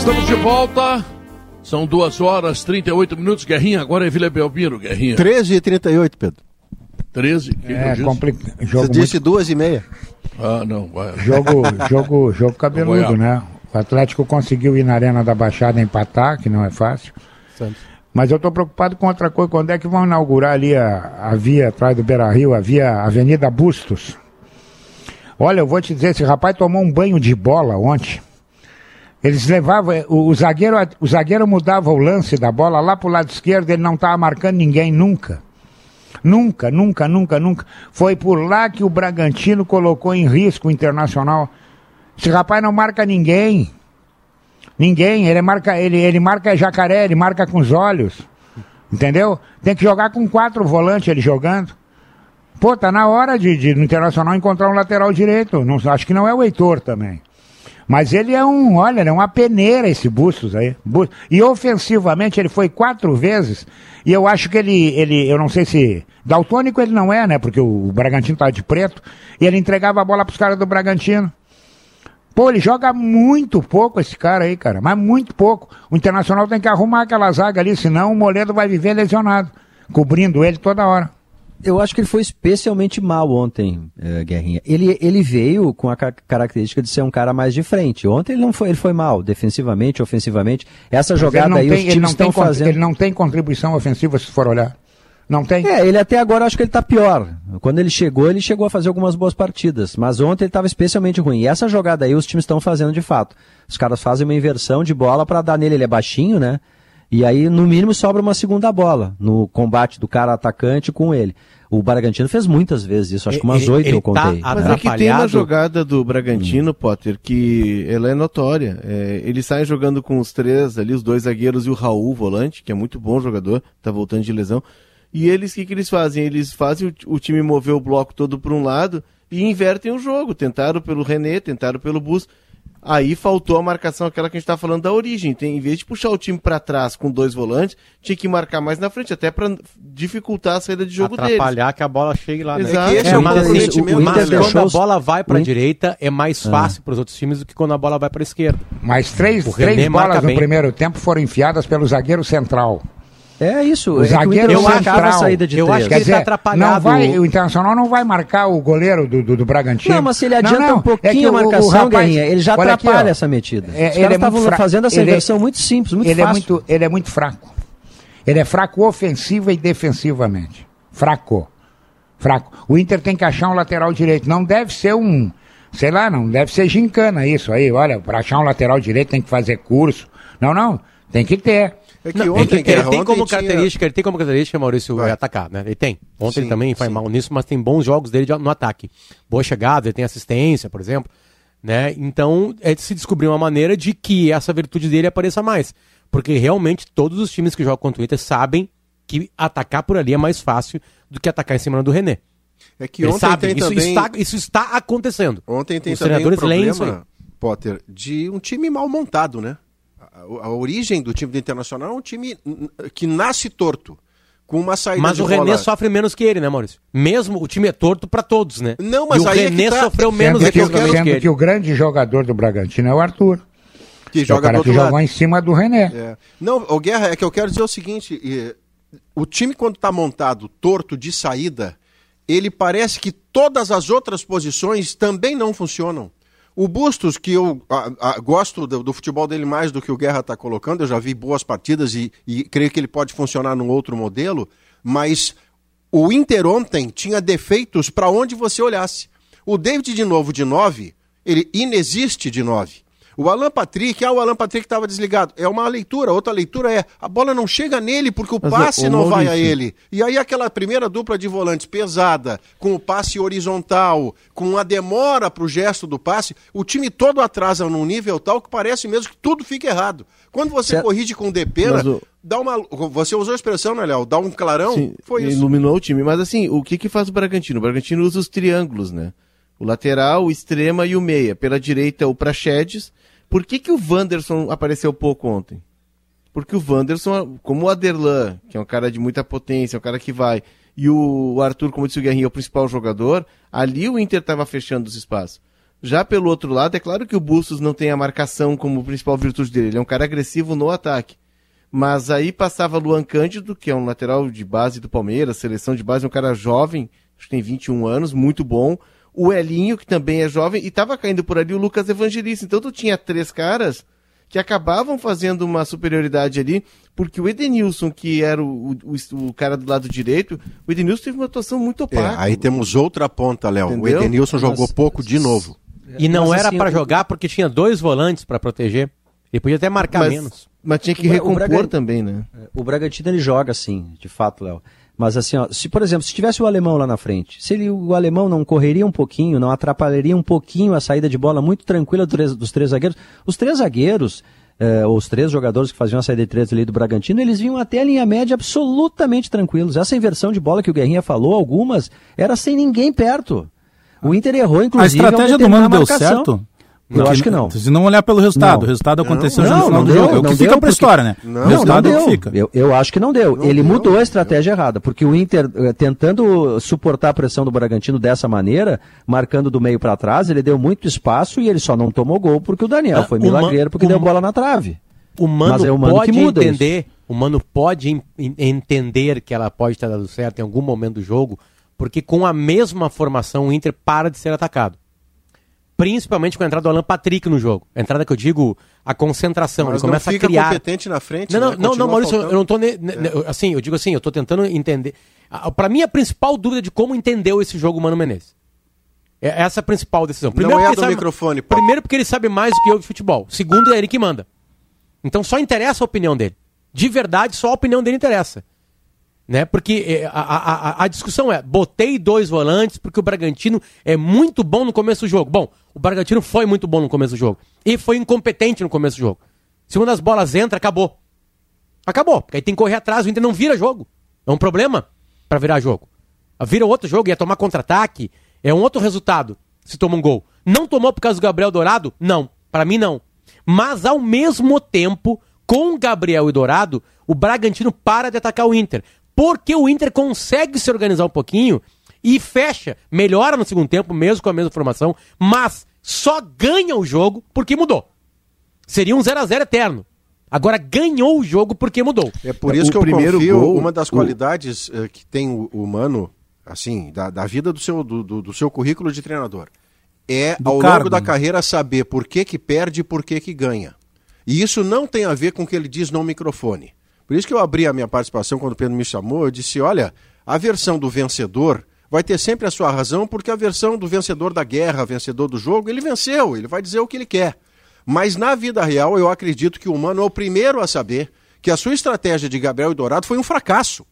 Estamos de volta. São duas horas 38 minutos. Guerrinha, agora é Vila Belmiro, Guerrinha. 13 e 38, Pedro. 13? Que É, que eu disse? complica... Você jogo disse duas e meia. Ah, não, vai. Jogo, jogo, jogo cabeludo, né? O Atlético conseguiu ir na Arena da Baixada empatar, que não é fácil. Mas eu estou preocupado com outra coisa. Quando é que vão inaugurar ali a, a via atrás do Beira Rio, a via Avenida Bustos? Olha, eu vou te dizer, esse rapaz tomou um banho de bola ontem. Eles levavam, o, o zagueiro, o zagueiro mudava o lance da bola lá pro lado esquerdo, ele não estava marcando ninguém nunca. Nunca, nunca, nunca, nunca. Foi por lá que o Bragantino colocou em risco o Internacional. Esse rapaz não marca ninguém. Ninguém. Ele marca, ele, ele marca jacaré, ele marca com os olhos. Entendeu? Tem que jogar com quatro volantes ele jogando. Pô, tá na hora de, de no Internacional encontrar um lateral direito. Não, acho que não é o Heitor também. Mas ele é um, olha, é uma peneira esse Bustos aí. E ofensivamente ele foi quatro vezes. E eu acho que ele, ele, eu não sei se. Daltônico ele não é, né? Porque o Bragantino tá de preto. E ele entregava a bola pros caras do Bragantino. Pô, ele joga muito pouco esse cara aí, cara. Mas muito pouco. O Internacional tem que arrumar aquela zaga ali, senão o Moledo vai viver lesionado. Cobrindo ele toda hora. Eu acho que ele foi especialmente mal ontem, eh, Guerrinha. Ele, ele veio com a ca- característica de ser um cara mais de frente. Ontem ele não foi, ele foi mal, defensivamente, ofensivamente. Essa Mas jogada aí tem- os times estão fazendo. Ele não tem contribuição ofensiva, se for olhar. Não tem? É, ele até agora acho que ele tá pior. Quando ele chegou, ele chegou a fazer algumas boas partidas. Mas ontem ele estava especialmente ruim. E essa jogada aí os times estão fazendo de fato. Os caras fazem uma inversão de bola para dar nele. Ele é baixinho, né? E aí, no mínimo, sobra uma segunda bola no combate do cara atacante com ele. O Bragantino fez muitas vezes isso, acho que umas Ele- oito ele eu contei. Mas é que tem uma jogada do Bragantino, Potter, que ela é notória. É, eles saem jogando com os três ali, os dois zagueiros e o Raul, volante, que é muito bom jogador, tá voltando de lesão. E eles, o que, que eles fazem? Eles fazem o, o time mover o bloco todo para um lado e invertem o jogo. Tentaram pelo René, tentaram pelo Bus. Aí faltou a marcação, aquela que a gente tá falando da origem. Tem, em vez de puxar o time para trás com dois volantes, tinha que marcar mais na frente, até para dificultar a saída de jogo deles. Atrapalhar que a bola chegue lá. né? Exato. É, Esse é o mas, assim, comprometimento o- mas dele. quando a bola vai para o a In- direita é mais Ah. fácil para os outros times do que quando a bola vai para a esquerda. Mas três, O três bolas no bem. primeiro tempo foram enfiadas pelo zagueiro central. É isso. O é zagueiro marcava central. a saída de eu três. acho que Quer ele dizer, tá atrapalhado. Não vai, o Internacional não vai marcar o goleiro do, do, do Bragantino. Não, mas se ele adianta Não, não, um pouquinho é a o- o marcação, rapaz- Guerrinha, ele já aqui, atrapalha ó. essa metida. É, Os ele caras é muito estavam fra- fazendo essa ele- inversão muito simples, muito ele É fácil. muito, ele é muito fraco. Ele é fraco ofensiva e defensivamente. Fraco. Fraco. O Inter tem que achar um lateral direito. Não deve ser um. Sei lá, não deve ser gincana isso aí. Olha, para achar um lateral direito tem que fazer curso. Não, não. Tem que ter. É que Não, ontem, ele, Guerra, ele tem como tinha- característica, ele tem como característica, Maurício, é atacar, né? Ele tem. Ontem Sim, ele também faz sim. mal nisso, mas tem bons jogos dele de- no ataque. Boa chegada, ele tem assistência, por exemplo. Né? Então, é de se descobrir uma maneira de que essa virtude dele apareça mais. Porque realmente todos os times que jogam contra o Inter sabem que atacar por ali é mais fácil do que atacar em cima do René. É que Eles ontem sabem, tem isso, também... está, isso está acontecendo. Ontem tem Os também um problema, Potter, de um time mal montado, né? A, a origem do time do Internacional é um time que nasce torto, com uma saída Mas de o René bola... sofre menos que ele, né, Maurício? Mesmo o time é torto pra todos, né? Não, mas e o aí é que René tá- sofreu menos Sendo, que, defensivamente sendo que ele. que o grande jogador do Bragantino é o Arthur. Que é o joga cara que outro jogou lado. em cima do René. É. Não, o Guerra, é que eu quero dizer o seguinte: e, o time, quando está montado torto de saída, ele parece que todas as outras posições também não funcionam. O Bustos, que eu a, a, gosto do, do, futebol dele mais do que o Guerra está colocando, eu já vi boas partidas e, e creio que ele pode funcionar num outro modelo, mas o Inter ontem tinha defeitos para onde você olhasse. O David de novo de 9, ele inexiste de 9. O Alan Patrick, ah, o Alan Patrick estava desligado. É uma leitura. Outra leitura é a bola não chega nele porque o Mas, passe o não Maurício... vai a ele. E aí aquela primeira dupla de volantes pesada, com o passe horizontal, com a demora para o gesto do passe, o time todo atrasa num nível tal que parece mesmo que tudo fica errado. Quando você certo. corrige com Depena, o... dá uma. Você usou a expressão, né, Léo? Dá um clarão. Sim, foi isso. Iluminou o time. Mas assim, o que, que faz o Bragantino? O Bragantino usa os triângulos, né? O lateral, o extrema e o meia. Pela direita, o Praxedes por que, que o Wanderson apareceu pouco ontem? Porque o Wanderson, como o Aderlan, que é um cara de muita potência, um cara que vai, e o Arthur, como disse o Guerrinho, é o principal jogador, ali o Inter estava fechando os espaços. Já pelo outro lado, é claro que o Bustos não tem a marcação como principal virtude dele, ele é um cara agressivo no ataque. Mas aí passava Luan Cândido, que é um lateral de base do Palmeiras, seleção de base, um cara jovem, acho que tem 21 anos, muito bom o Elinho, que também é jovem, e estava caindo por ali o Lucas Evangelista. Então tu tinha três caras que acabavam fazendo uma superioridade ali, porque o Edenilson, que era o, o, o cara do lado direito, o Edenilson teve uma atuação muito opaca. É, aí temos outra ponta, Léo. O Edenilson jogou Mas, pouco de novo. E não Mas, era assim, para jogar porque tinha dois volantes para proteger. Ele podia até marcar Mas, menos. Mas tinha que recompor Braga... também, né? O Bragantino ele joga assim, de fato, Léo. Mas assim, ó, se por exemplo, se tivesse o alemão lá na frente, se ele, o alemão não correria um pouquinho, não atrapalharia um pouquinho a saída de bola muito tranquila dos três, dos três zagueiros, os três zagueiros, eh, os três jogadores que faziam a saída de três ali do Bragantino, eles vinham até a linha média absolutamente tranquilos. Essa inversão de bola que o Guerrinha falou, algumas, era sem ninguém perto. O Inter errou, inclusive. A estratégia do Mano deu certo? Eu acho que não. Se não olhar pelo resultado, não. o resultado aconteceu não, no final do jogo. É o que fica para a história, né? Não, o resultado não, é o que fica. Eu, eu acho que não deu. Ele mudou a estratégia errada, porque o Inter, eh, tentando suportar a pressão do Bragantino dessa maneira, marcando do meio para trás, ele deu muito espaço e ele só não tomou gol porque o Daniel ah, foi milagreiro porque deu bola na trave. O Mano, Mas é o Mano pode entender, isso. o Mano pode entender que ela pode ter dado certo em algum momento do jogo, porque com a mesma formação o Inter para de ser atacado principalmente com a entrada do Alan Patrick no jogo. A entrada que eu digo, a concentração. Mas ele começa a criar. competente na frente. Não, não, né? não, não, Maurício, faltando. eu não tô. Ne, ne, é. Assim, eu digo assim, eu tô tentando entender. Para mim, a principal dúvida de como entendeu esse jogo o Mano Menezes. É essa a principal decisão. Primeiro, não é do sabe, microfone, pô. Primeiro, porque ele sabe mais do que eu de futebol. Segundo, é ele que manda. Então só interessa a opinião dele. De verdade, só a opinião dele interessa. Né? Porque é, a, a, a, discussão é: botei dois volantes porque o Bragantino é muito bom no começo do jogo. Bom, o Bragantino foi muito bom no começo do jogo. E foi incompetente no começo do jogo. Se uma das bolas entra, acabou. Acabou. Porque aí tem que correr atrás, o Inter não vira jogo. É um problema para virar jogo. Vira outro jogo, ia tomar contra-ataque. É um outro resultado se toma um gol. Não tomou por causa do Gabriel Dourado? Não. Para mim, não. Mas ao mesmo tempo, com Gabriel e Dourado, o Bragantino para de atacar o Inter porque o Inter consegue se organizar um pouquinho e fecha, melhora no segundo tempo, mesmo com a mesma formação, mas só ganha o jogo porque mudou. Seria um 0 a 0 eterno. Agora ganhou o jogo porque mudou. É por isso o que eu primeiro confio, gol, uma das qualidades uh, que tem o, o Mano, assim, da, da vida do seu, do, do, do, seu currículo de treinador, é do ao cargo. longo da carreira saber por que que perde e por que que ganha. E isso não tem a ver com o que ele diz no microfone. Por isso que eu abri a minha participação quando o Pedro me chamou, eu disse, olha, a versão do vencedor vai ter sempre a sua razão, porque a versão do vencedor da guerra, vencedor do jogo, ele venceu, ele vai dizer o que ele quer. Mas na vida real, eu acredito que o humano é o primeiro a saber que a sua estratégia de Gabriel e Dourado foi um fracasso.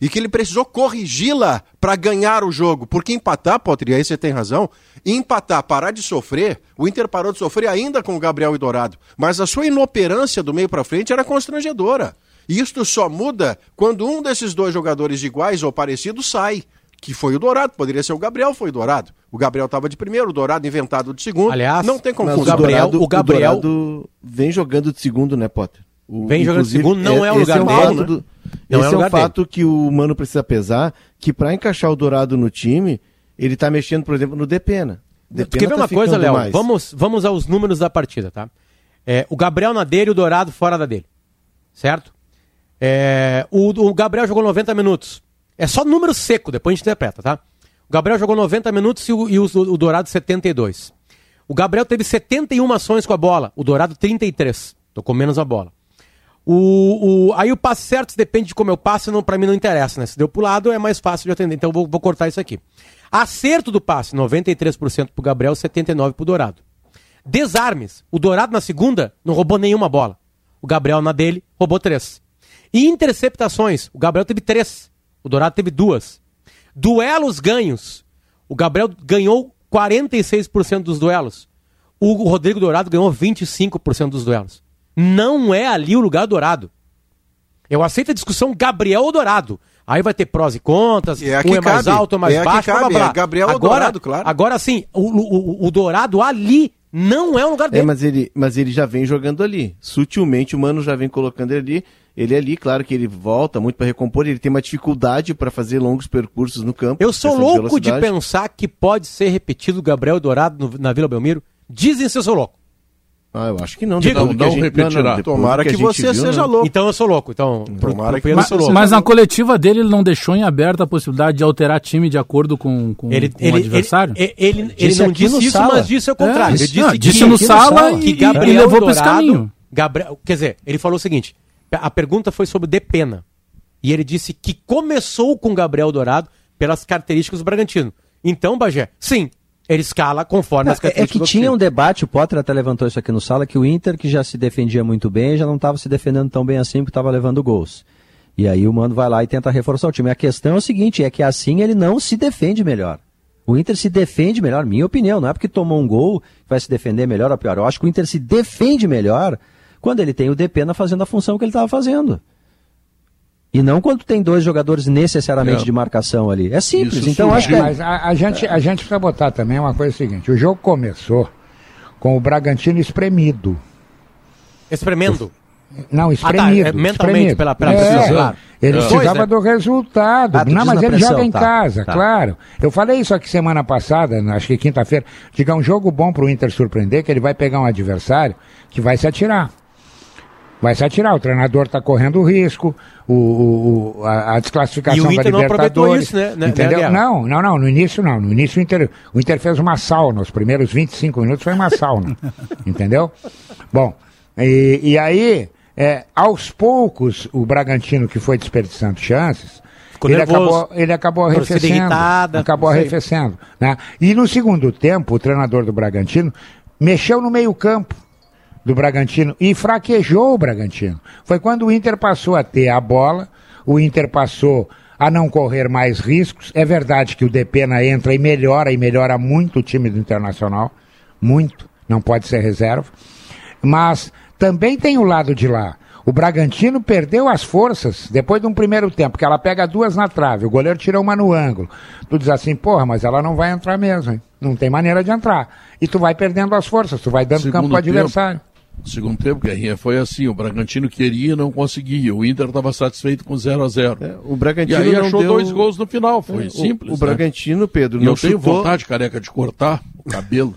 E que ele precisou corrigi-la para ganhar o jogo. Porque empatar, Potter, e aí você tem razão, empatar, parar de sofrer, o Inter parou de sofrer ainda com o Gabriel e Dourado. Mas a sua inoperância do meio para frente era constrangedora. Isto só muda quando um desses dois jogadores iguais ou parecidos sai. Que foi o Dourado, poderia ser o Gabriel, foi o Dourado. O Gabriel estava de primeiro, o Dourado inventado de segundo. Aliás, não tem como o Gabriel, o Gabriel o Dourado vem jogando de segundo, né, Potter? O, vem jogando de segundo, não é, é o lugar é dele. Né? Do, não esse é, é um fato dele. que o Mano precisa pesar, que para encaixar o Dourado no time, ele tá mexendo, por exemplo, no Depena. Depena Quer ver tá uma coisa, Léo? Vamos, vamos aos números da partida, tá? É, o Gabriel na dele e o Dourado fora da dele. Certo? É, o, o Gabriel jogou 90 minutos. É só número seco, depois a gente interpreta, tá? O Gabriel jogou 90 minutos e o, e o, o Dourado 72. O Gabriel teve 71 ações com a bola, o Dourado 33. Tocou menos a bola. O, o, aí o passe certo depende de como eu passo, não, pra mim não interessa, né? Se deu pro lado é mais fácil de atender, então eu vou, vou cortar isso aqui. Acerto do passe, 93% pro Gabriel, 79% pro Dourado. Desarmes, o Dourado na segunda não roubou nenhuma bola. O Gabriel na dele roubou três. E interceptações, o Gabriel teve três, o Dourado teve duas. Duelos ganhos, o Gabriel ganhou 46% dos duelos. O Rodrigo Dourado ganhou 25% dos duelos. Não é ali o lugar dourado. Eu aceito a discussão Gabriel ou Dourado. Aí vai ter prós e contras, É a um que é mais cabe, alto, é mais é baixo, blá, blá, é Gabriel ou agora, Dourado, claro. Agora sim, o, o, o Dourado ali não é o lugar É, dele. mas ele, mas ele já vem jogando ali. Sutilmente o Mano já vem colocando ele ali. Ele é ali, claro que ele volta muito para recompor, ele tem uma dificuldade para fazer longos percursos no campo. Eu sou louco de, velocidade. pensar que pode ser repetido o Gabriel Dourado no- na Vila Belmiro. Dizem se eu sou louco. Ah, eu acho que não. Diga, depois do não gente- repetirá. depois Tomara do que gente você viu, seja né? louco. Então eu sou louco. Então, Tomara pro que Mas, sou louco. mas na coletiva dele ele não deixou em aberto a possibilidade de alterar time de acordo com, com, Ele, com ele, o adversário? Ele, ele, ele não no disse isso, Sala. mas disse o contrário. É, ele disse- não, disse que, no Sala que Gabriel e levou pra esse Dourado- caminho. Gabriel, quer dizer, ele falou o seguinte: a pergunta foi sobre Depena. E ele disse que começou com Gabriel Dourado pelas características do Bragantino. Então, Bagé, sim, ele escala conforme as É, é características que tinha um debate, o Potter até levantou isso aqui no sala, que o Inter, que já se defendia muito bem, já não estava se defendendo tão bem assim, porque estava levando gols. E aí o Mano vai lá e tenta reforçar o time. A questão é o seguinte, é que assim ele não se defende melhor. O Inter se defende melhor, minha opinião, não é porque tomou um gol que vai se defender melhor ou pior. Eu acho que o Inter se defende melhor quando ele tem o Depena fazendo a função que ele estava fazendo. E não quando tem dois jogadores necessariamente É. de marcação ali. É simples, Isso então sim, acho que... é- Mas a, a gente, a gente precisa botar também uma coisa seguinte: o jogo começou com o Bragantino espremido. Espremendo. Não, espremido. é, mentalmente, espremido. pela- pela é, pressão, claro. Ele Os precisava dois, né? do resultado. Ah, não, mas ele pressão, joga em tá, casa, tá. claro. Eu falei isso aqui semana passada, acho que quinta-feira. Diga, é um jogo bom pro Inter surpreender, que ele vai pegar um adversário que vai se atirar. Vai se atirar, o treinador está correndo risco, o, o- o- a, a desclassificação E o da Inter não aproveitou Libertadores. isso, né, né, Entendeu? né, não, não, não, no início não. No início o Inter, o Inter fez uma sauna, os primeiros 25 minutos foi uma sauna. *laughs* entendeu? Bom, e, e aí, é, aos poucos, o Bragantino que foi desperdiçando chances, Ficou ele nervoso. acabou, ele acabou arrefecendo. irritada, acabou não arrefecendo. Né? E no segundo tempo, o treinador do Bragantino mexeu no meio-campo do Bragantino e fraquejou o Bragantino. Foi quando o Inter passou a ter a bola, o Inter passou a não correr mais riscos. É verdade que o Depena entra e melhora, e melhora muito o time do Internacional. Muito. Não pode ser reserva. Mas também tem o lado de lá. O Bragantino perdeu as forças depois de um primeiro tempo, que ela pega duas na trave, o goleiro tira uma no ângulo. Tu diz assim, porra, mas ela não vai entrar mesmo, hein? Não tem maneira de entrar. E tu vai perdendo as forças, tu vai dando campo pro adversário. Segundo tempo, Guerrinha, foi assim, o Bragantino queria e não conseguia, o Inter estava satisfeito com 0 a 0 O Bragantino E aí não achou deu- dois gols no final, foi É, o- simples. o né? Bragantino, Pedro, E não eu tenho chutou- vontade, careca, de cortar o cabelo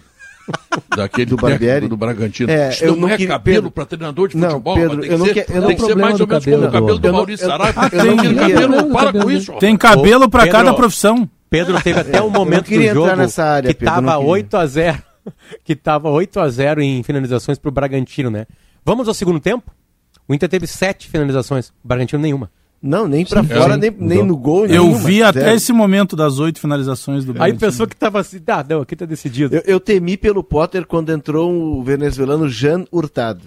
*laughs* daquele Do Barbieri? do Bragantino. É, Isso eu não, não é queria- cabelo para treinador de Não, futebol, Pedro, mas tem eu que não ser, que- eu não- tem que ser mais ou menos como o cabelo cabelo do- Maurício Saraiva. Ah, tem- tem- cabelo, para com isso. Tem cabelo pra Pedro- cada profissão. Pedro teve até um momento do jogo entrar nessa área, que Pedro, eu tava não queria. 8 a 0 que tava 8 a 0 em finalizações pro Bragantino, né? Vamos ao segundo tempo? O Inter teve sete finalizações, o Bragantino nenhuma. Não, nem pra Sim, fora, sim. nem, nem no gol. Eu nenhuma, vi até zero. esse momento das oito finalizações do Aí Bragantino. pensou que tava assim, ah, não, aqui tá decidido. Eu, eu temi pelo Potter quando entrou o venezuelano Jan Hurtado.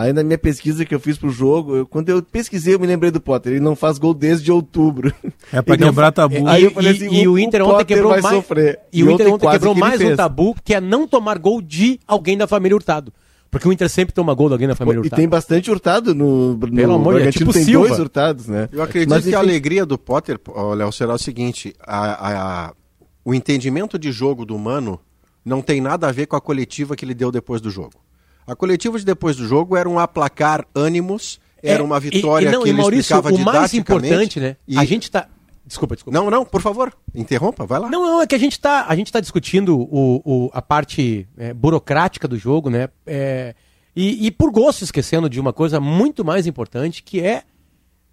Aí na minha pesquisa que eu fiz pro jogo, eu- quando eu pesquisei, eu me lembrei do Potter. Ele não faz gol desde outubro. *laughs* É pra não- quebrar tabu. Aí E, eu falei e- assim, e o Inter ontem quebrou mais. sofrer. E o Inter ontem quebrou que mais um tabu, que é não tomar gol de alguém da família Hurtado. Porque o Inter sempre toma gol de alguém da família E Hurtado. tem bastante hurtado no, no Pelo amor de Deus, tipo tem Silva. dois hurtados, né? Eu acredito Mas, que a enfim, alegria do Potter, Léo, será o seguinte: a- a- a- o entendimento de jogo do Mano não tem nada a ver com a coletiva que ele deu depois do jogo. A coletiva de depois do jogo era um aplacar ânimos, era É, uma e- vitória e, não, que e ele Maurício, explicava o mais importante, né? E- A gente tá. Desculpa, desculpa. Não, não, por favor, interrompa, vai lá. Não, não, é que a gente tá, a gente tá discutindo o, o- a parte é, burocrática do jogo, né? É, e, e por gosto esquecendo de uma coisa muito mais importante, que é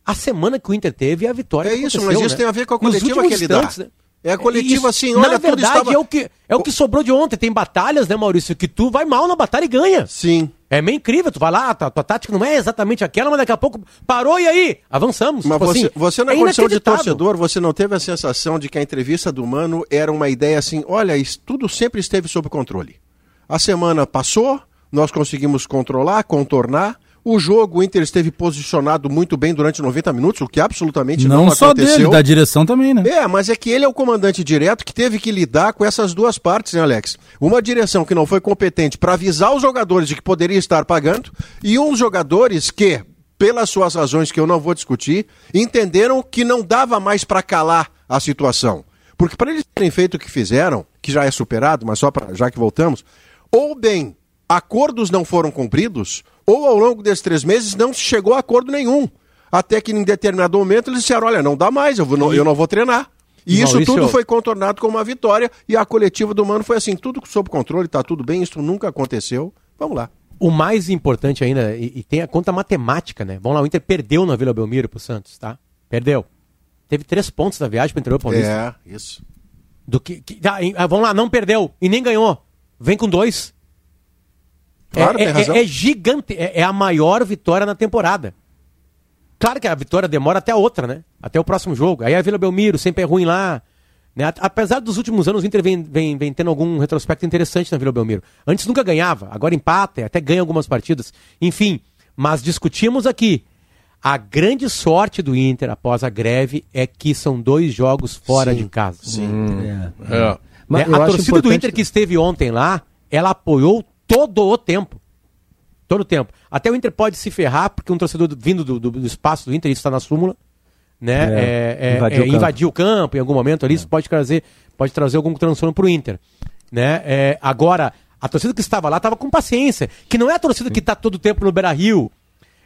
a semana que o Inter teve e a vitória. É isso, mas isso né? tem a ver com a coletiva que ele dá. instantes, né? É a coletiva assim, olha, na verdade, estava- é, o que, é o que sobrou de ontem. Tem batalhas, né, Maurício? Que tu vai mal na batalha e ganha. Sim. É meio incrível. Tu vai lá, tua, tua tática não é exatamente aquela, mas daqui a pouco parou e aí? Avançamos. Mas Tipo você, assim, você na é condição de torcedor, você não teve a sensação de que a entrevista do Mano era uma ideia assim, olha, tudo sempre esteve sob controle. A semana passou, nós conseguimos controlar, contornar. O jogo, o Inter esteve posicionado muito bem durante 90 minutos, o que absolutamente não, Não só aconteceu. dele, da direção também, né? É, mas é que ele é o comandante direto que teve que lidar com essas duas partes, né, Alex? Uma direção que não foi competente para avisar os jogadores de que poderia estar pagando e uns jogadores que, pelas suas razões que eu não vou discutir, entenderam que não dava mais para calar a situação. Porque para eles terem feito o que fizeram, que já é superado, mas só para já que voltamos, ou bem acordos não foram cumpridos, ou ao longo desses três meses não se chegou a acordo nenhum. Até que em determinado momento eles disseram: olha, não dá mais, eu, vou- não, eu não vou treinar. E E, isso Maurício- tudo foi contornado com uma vitória e a coletiva do Mano foi assim: tudo sob controle, tá tudo bem, isso nunca aconteceu. Vamos lá. O mais importante ainda, e, e tem a conta matemática, né? Vamos lá, o Inter perdeu na Vila Belmiro pro Santos, tá? Perdeu. Teve três pontos na viagem pro interior paulista. É, isso. Do que, que- ah, ah, vamos lá, não perdeu e nem ganhou. Vem com dois. Claro, é, tem é- razão. é gigante, é, é a maior vitória na temporada. Claro que a vitória demora até a outra, né? Até o próximo jogo. Aí a Vila Belmiro, sempre é ruim lá. Né? Apesar dos últimos anos, o Inter vem, vem, vem tendo algum retrospecto interessante na Vila Belmiro. Antes nunca ganhava, agora empata, até ganha algumas partidas. Enfim, mas discutimos aqui. A grande sorte do Inter após a greve é que são dois jogos fora Sim, de casa. sim. Né? É. Mas Né? A torcida do importante- Inter que esteve ontem lá, ela apoiou todo o tempo. Todo o tempo. Até o Inter pode se ferrar, porque um torcedor do- vindo do, do- do espaço do Inter, isso está na súmula, né? É, É, é, invadir é, o invadir o campo em algum momento ali, isso pode trazer, pode trazer algum transtorno para o Inter. Né? É, agora, a torcida que estava lá estava com paciência, que não é a torcida que está todo o tempo no Beira Rio.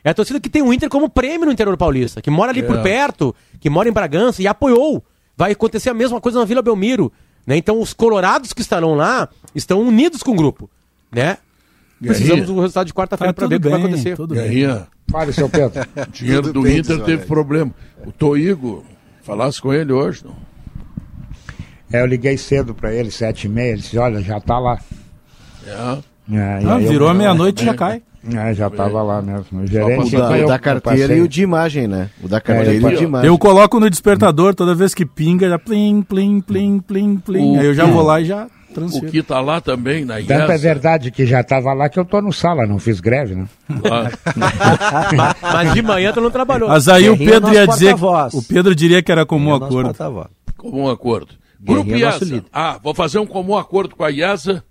É a torcida que tem o Inter como prêmio no interior paulista, que mora ali É. por perto, que mora em Bragança e apoiou. Vai acontecer a mesma coisa na Vila Belmiro. Né? Então os colorados que estarão lá estão unidos com o grupo. Né? Precisamos do resultado de quarta-feira Tá para ver o que vai bem, acontecer. tudo Guerrinha, Fale, seu Pedro. o *laughs* dinheiro Tudo do bem, Inter teve problema. O Toigo, falasse com ele hoje, não? É, eu liguei cedo pra ele, sete e meia, ele disse, olha, já tá lá. É. É, Ah, virou meia-noite e já cai. É, já tava lá mesmo. O O gerente... da, eu- o da eu carteira passei. e o de imagem, né? O da carteira eu e o de imagem. Eu coloco no despertador, toda vez que pinga, já plim, plim, plim, plim, plim. O Aí eu já que- vou lá e já O transfiro. que tá lá também, na Tanto é verdade que já tava lá que eu tô no sala, não fiz greve, né? lá- *laughs* mas, de manhã tu não trabalhou. Mas aí o Guerrinha é Pedro ia dizer. O Pedro diria que era comum É nosso acordo. comum acordo. Grupo Guerrinha é IESA. Ah, vou fazer um comum acordo com a IESA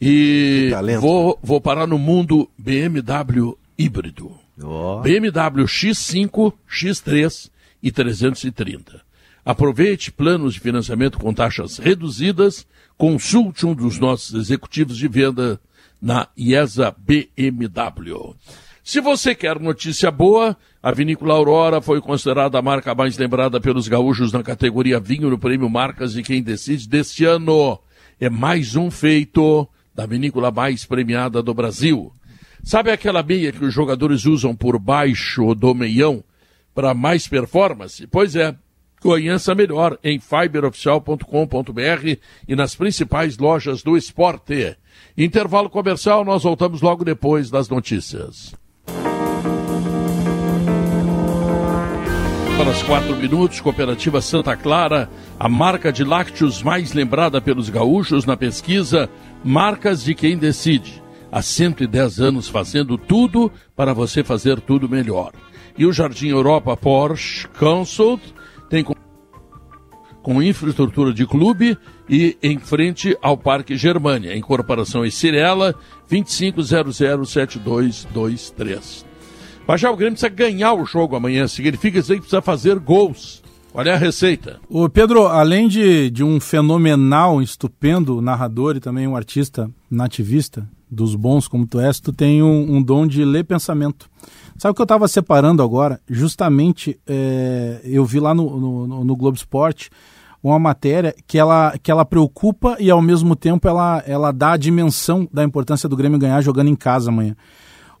e vou, vou parar no mundo BMW híbrido. Ó. BMW X5, X3 e 330. Aproveite planos de financiamento com taxas reduzidas. Consulte um dos nossos executivos de venda na IESA BMW. Se você quer notícia boa, a Vinícola Aurora foi considerada a marca mais lembrada pelos gaúchos na categoria vinho no Prêmio Marcas e Quem Decide deste ano. É mais um feito da vinícola mais premiada do Brasil. Sabe aquela meia que os jogadores usam por baixo do meião para mais performance? Pois é, conheça melhor em fiberoficial.com.br e nas principais lojas do esporte. Intervalo comercial, nós voltamos logo depois das notícias. Para os quatro minutos, Cooperativa Santa Clara, a marca de lácteos mais lembrada pelos gaúchos na pesquisa Marcas de Quem Decide. Há 110 anos fazendo tudo para você fazer tudo melhor. E o Jardim Europa Porsche Consult tem com infraestrutura de clube e em frente ao Parque Germânia, em Corporação Cirela, 25007223. Mas já o Grêmio precisa ganhar o jogo amanhã, significa dizer que precisa fazer gols. Qual é a receita? O Pedro, além de, de um fenomenal, estupendo narrador e também um artista nativista, dos bons como tu és, tu tem um, um dom de ler pensamento. Sabe o que eu estava separando agora? Justamente, é, eu vi lá no, no, no Globo Esporte uma matéria que ela, que ela preocupa e ao mesmo tempo ela, ela dá a dimensão da importância do Grêmio ganhar jogando em casa amanhã.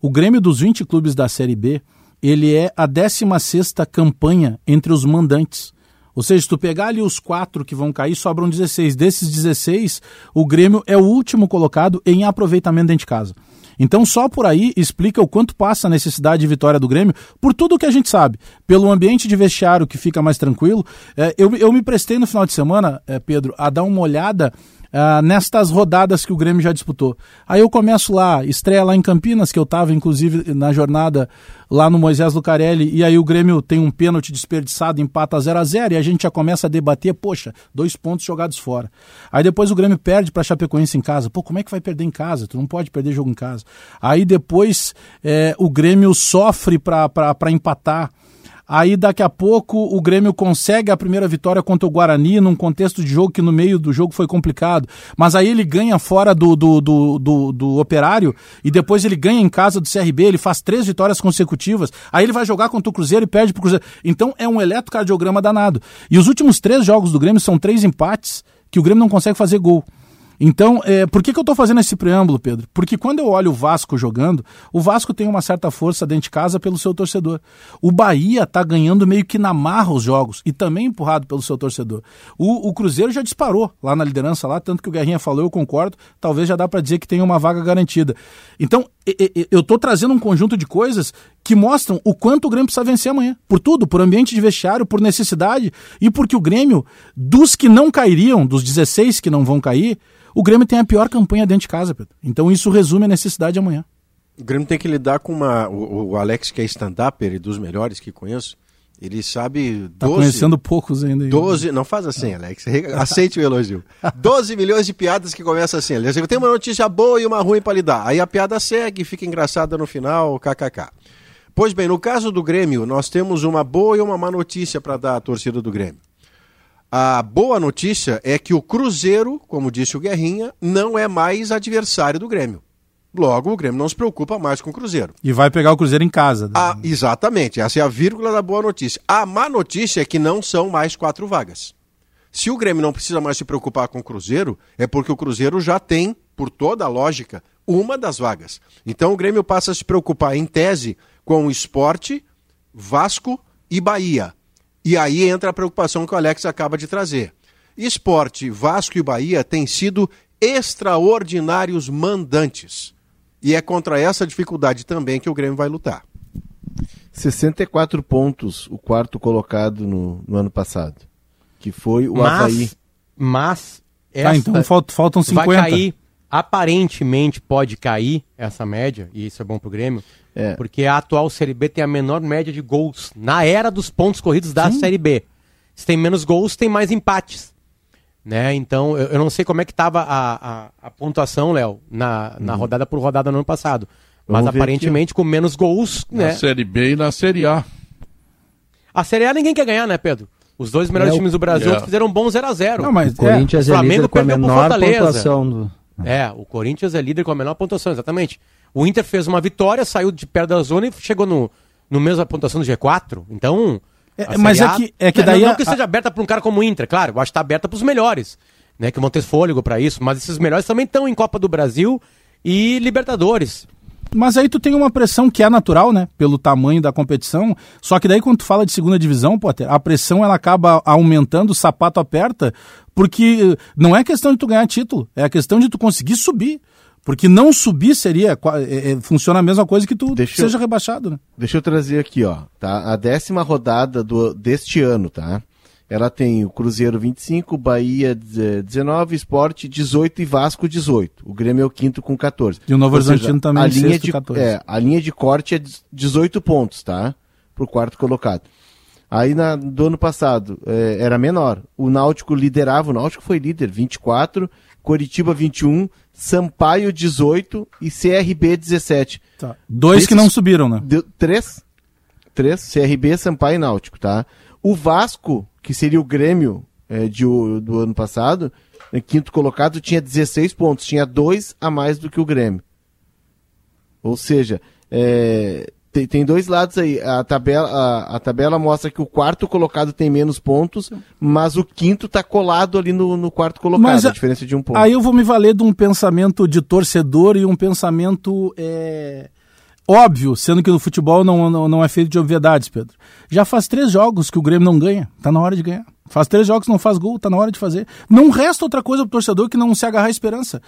O Grêmio dos 20 clubes da Série B, ele é a 16 campanha entre os mandantes. Ou seja, se tu pegar ali os quatro que vão cair, sobram 16. Desses 16, o Grêmio é o último colocado em aproveitamento dentro de casa. Então, só por aí explica o quanto passa a necessidade de vitória do Grêmio, por tudo o que a gente sabe. Pelo ambiente de vestiário que fica mais tranquilo. É, eu, eu me prestei no final de semana, é, Pedro, a dar uma olhada Uh, nestas rodadas que o Grêmio já disputou. Aí eu começo lá, estreia lá em Campinas, que eu estava inclusive na jornada lá no Moisés Lucarelli, e aí o Grêmio tem um pênalti desperdiçado, empata 0 a 0 e a gente já começa a debater, poxa, dois pontos jogados fora. Aí depois o Grêmio perde para Chapecoense em casa. Pô, como é que vai perder em casa? Tu não pode perder jogo em casa. Aí depois é, o Grêmio sofre para empatar. Aí daqui a pouco o Grêmio consegue a primeira vitória contra o Guarani num contexto de jogo que no meio do jogo foi complicado. Mas aí ele ganha fora do, do, do, do, do operário e depois ele ganha em casa do CRB, ele faz três vitórias consecutivas. Aí ele vai jogar contra o Cruzeiro e perde pro Cruzeiro. Então é um eletrocardiograma danado. E os últimos três jogos do Grêmio são três empates que o Grêmio não consegue fazer gol. Então, é, por que, que eu estou fazendo esse preâmbulo, Pedro? Porque quando eu olho o Vasco jogando, o Vasco tem uma certa força dentro de casa pelo seu torcedor. O Bahia está ganhando meio que na marra os jogos e também empurrado pelo seu torcedor. O, o, Cruzeiro já disparou lá na liderança, lá, tanto que o Guerrinha falou, eu concordo, talvez já dá para dizer que tem uma vaga garantida. Então, eu estou trazendo um conjunto de coisas que mostram o quanto o Grêmio precisa vencer amanhã. Por tudo, por ambiente de vestiário, por necessidade e porque o Grêmio, dos que não cairiam, dos 16 que não vão cair, o Grêmio tem a pior campanha dentro de casa, Pedro. Então isso resume a necessidade amanhã. O Grêmio tem que lidar com uma. O, o Alex, que é stand-upper e dos melhores que conheço, ele sabe. 12, tá conhecendo poucos ainda. 12. Não faz assim, Alex. Aceite o elogio. *laughs* 12 milhões de piadas que começam assim. Eu tenho uma notícia boa e uma ruim para lidar. Aí a piada segue, fica engraçada no final, kkk. Pois bem, no caso do Grêmio, nós temos uma boa e uma má notícia para dar à torcida do Grêmio. A boa notícia é que o Cruzeiro, como disse o Guerrinha, não é mais adversário do Grêmio. Logo, o Grêmio não se preocupa mais com o Cruzeiro. E vai pegar o Cruzeiro em casa. Ah, exatamente, essa é a vírgula da boa notícia. A má notícia é que não são mais quatro vagas. Se o Grêmio não precisa mais se preocupar com o Cruzeiro, é porque o Cruzeiro já tem, por toda a lógica, uma das vagas. Então o Grêmio passa a se preocupar, em tese, com o esporte, Vasco e Bahia. E aí entra a preocupação que o Alex acaba de trazer. Esporte, Vasco e Bahia têm sido extraordinários mandantes. E é contra essa dificuldade também que o Grêmio vai lutar. 64 pontos o quarto colocado no, no ano passado. Que foi o mas, Havaí. Mas. Essa ah, então faltam 50. Vai cair, aparentemente pode cair essa média, e isso é bom pro Grêmio, é. Porque a atual Série B tem a menor média de gols na era dos pontos corridos da Sim. Série B. Se tem menos gols, tem mais empates. Né? Então, eu, eu não sei como é que estava a, a, a, pontuação, Léo, na, na uhum. rodada por rodada no ano passado. Mas Vamos aparentemente com menos gols. Na né? Série B e na Série A. A Série A ninguém quer ganhar, né, Pedro? Os dois melhores é, times do Brasil é. fizeram um bom 0x0. Não, mas o Corinthians é, é líder com a menor pontuação do... É, o Corinthians é líder com a menor pontuação, exatamente. O Inter fez uma vitória, saiu de perto da zona e chegou no, no mesmo pontuação do G4. Então. É, mas é que, é que daí. Não, não que seja aberta para um cara como o Inter, claro, eu acho que está aberta para os melhores, né? Que vão ter fôlego para isso, mas esses melhores também estão em Copa do Brasil e Libertadores. Mas aí tu tem uma pressão que é natural, né? Pelo tamanho da competição. Só que daí quando tu fala de segunda divisão, Potter, a pressão ela acaba aumentando, o sapato aperta, porque não é questão de tu ganhar título, é a questão de tu conseguir subir. Porque não subir seria. É, é, funciona a mesma coisa que tu deixa seja eu, rebaixado, né? Deixa eu trazer aqui, ó. Tá? A décima rodada do, deste ano, tá? Ela tem o Cruzeiro 25, Bahia 19, Esporte 18 e Vasco 18. O Grêmio é o quinto com 14. E o Novo Horizontino também a linha de, 14. É, a linha de corte é 18 pontos, tá? Pro quarto colocado. Aí na, do ano passado é, era menor. O Náutico liderava, o Náutico foi líder, 24, Coritiba 21, Sampaio 18 e CRB 17. Tá. Dois Desses, que não subiram, né? Deu, três. Três, CRB, Sampaio e Náutico, tá? O Vasco, que seria o Grêmio é, de, do ano passado, é, quinto colocado, tinha 16 pontos, tinha dois a mais do que o Grêmio. Ou seja, é, tem, tem dois lados aí. A tabela, a, a, tabela mostra que o quarto colocado tem menos pontos, mas o quinto está colado ali no, no quarto colocado, mas a, a, diferença de um ponto. Aí eu vou me valer de um pensamento de torcedor e um pensamento é, óbvio, sendo que no futebol não, não, não é feito de obviedades, Pedro. Já faz três jogos que o Grêmio não ganha. Tá na hora de ganhar. Faz três jogos que não faz gol, tá na hora de fazer. Não resta outra coisa pro torcedor que não se agarrar à esperança.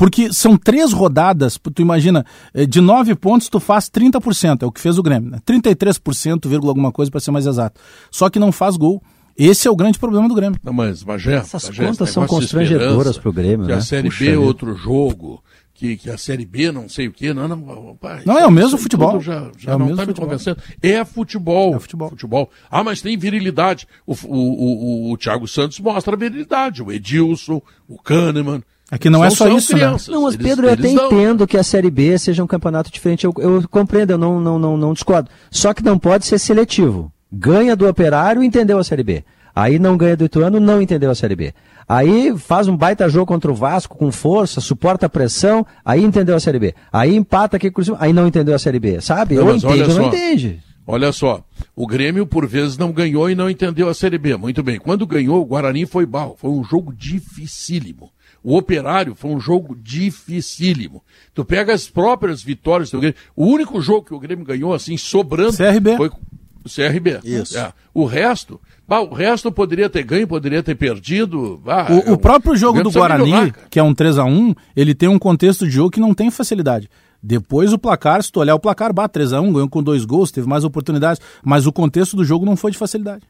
Porque são três rodadas, tu imagina, eh, de nove pontos tu faz 30%, é o que fez o Grêmio, né? 33%, vírgula alguma coisa para ser mais exato. Só que não faz gol. Esse é o grande problema do Grêmio. Não, mas, Bagé, Essas esse contas são constrangedoras esperança, pro Grêmio, Que né? a Série Puxa B é outro jogo, que, que a Série B não sei o quê. Não, não, pai, Não, é o mesmo futebol. Já, já É o não mesmo está me futebol. convencendo. É futebol. É futebol. Ah, mas tem virilidade. O, o, o, o Thiago Santos mostra a virilidade. O Edilson, o Kahneman. É que não é só isso, né? crianças. Não, mas Eles- Pedro, eu até dão. entendo que a Série B seja um campeonato diferente. Eu, eu compreendo, eu não, não, não, não discordo. Só que não pode ser seletivo. Ganha do Operário, entendeu a Série B. Aí não ganha do Ituano, não entendeu a Série B. Aí faz um baita jogo contra o Vasco com força, suporta a pressão, aí entendeu a Série B. Aí empata aqui com o Cruzeiro, aí não entendeu a Série B, sabe? Não, olha ou não só. entende. Olha só, o Grêmio por vezes não ganhou e não entendeu a Série B. Muito bem. Quando ganhou, o Guarani foi mal. Foi um jogo dificílimo. O Operário foi um jogo dificílimo. Tu pega as próprias vitórias do Grêmio. O único jogo que o Grêmio ganhou assim, sobrando, CRB. foi o CRB. Isso. É. O resto, bah, o resto poderia ter ganho, poderia ter perdido. bah, é O, o um- próprio jogo Grêmio do Guarani, melhorar, que é um 3 a 1 ele tem um contexto de jogo que não tem facilidade. Depois o placar, se tu olhar o placar, bate 3x1, ganhou com dois gols, teve mais oportunidades, mas o contexto do jogo não foi de facilidade.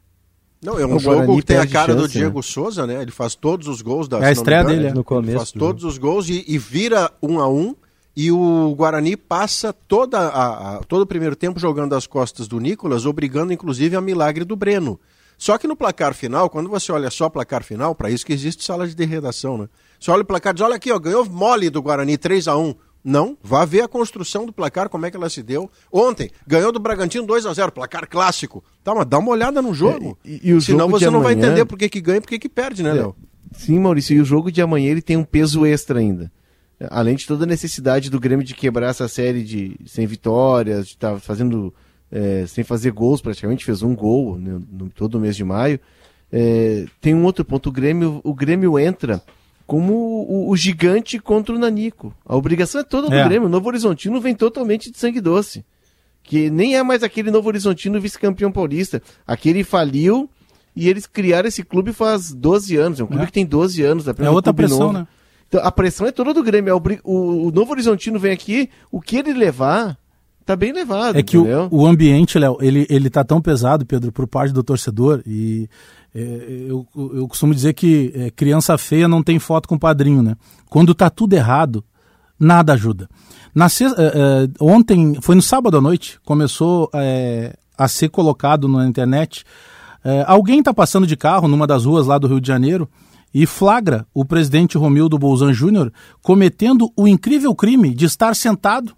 Não, é um O jogo Guarani que tem a cara do chance, Diego né? Souza, né? Ele faz todos os gols da É a estreia dele, é. No Ele começo faz do todos os gols e, e vira um a um. E o Guarani passa toda a, a- todo o primeiro tempo jogando às costas do Nicolas, obrigando inclusive a milagre do Breno. Só que no placar final, quando você olha só o placar final, para isso que existe sala de redação, né? Você olha o placar e diz, olha aqui, ó, ganhou mole do Guarani 3 a 1 Não, vá ver a construção do placar, como é que ela se deu. Ontem, ganhou do Bragantino 2 a 0 placar clássico. Tá, mas dá uma olhada no jogo. É, e- e o Senão jogo você não vai entender por que, que ganha e por que, que perde, né, Léo? Sim, Maurício, e o jogo de amanhã ele tem um peso extra ainda. Além de toda a necessidade do Grêmio de quebrar essa série de sem vitórias, de estar fazendo é, sem fazer gols, praticamente fez um gol né, no, todo o mês de maio. É, tem um outro ponto, o Grêmio, o Grêmio entra como o, o gigante contra o Nanico. A obrigação é toda do É. Grêmio. O Novo Horizontino vem totalmente de sangue doce. Que nem é mais aquele Novo Horizontino vice-campeão paulista. Aquele faliu e eles criaram esse clube faz 12 anos. É um clube É. que tem 12 anos. É outra pressão, né? Então, a pressão é toda do Grêmio. É O, o Novo Horizontino vem aqui, o que ele levar, tá bem levado. É que o, o ambiente, Léo, ele, ele tá tão pesado, Pedro, por parte do torcedor, e eu, eu costumo dizer que é, criança feia não tem foto com padrinho, né? Quando tá tudo errado, nada ajuda. Na sex- é, é, ontem, foi no sábado à noite, começou é, a ser colocado na internet. é, alguém tá passando de carro numa das ruas lá do Rio de Janeiro e flagra o presidente Romildo Bolzan Júnior cometendo o incrível crime de estar sentado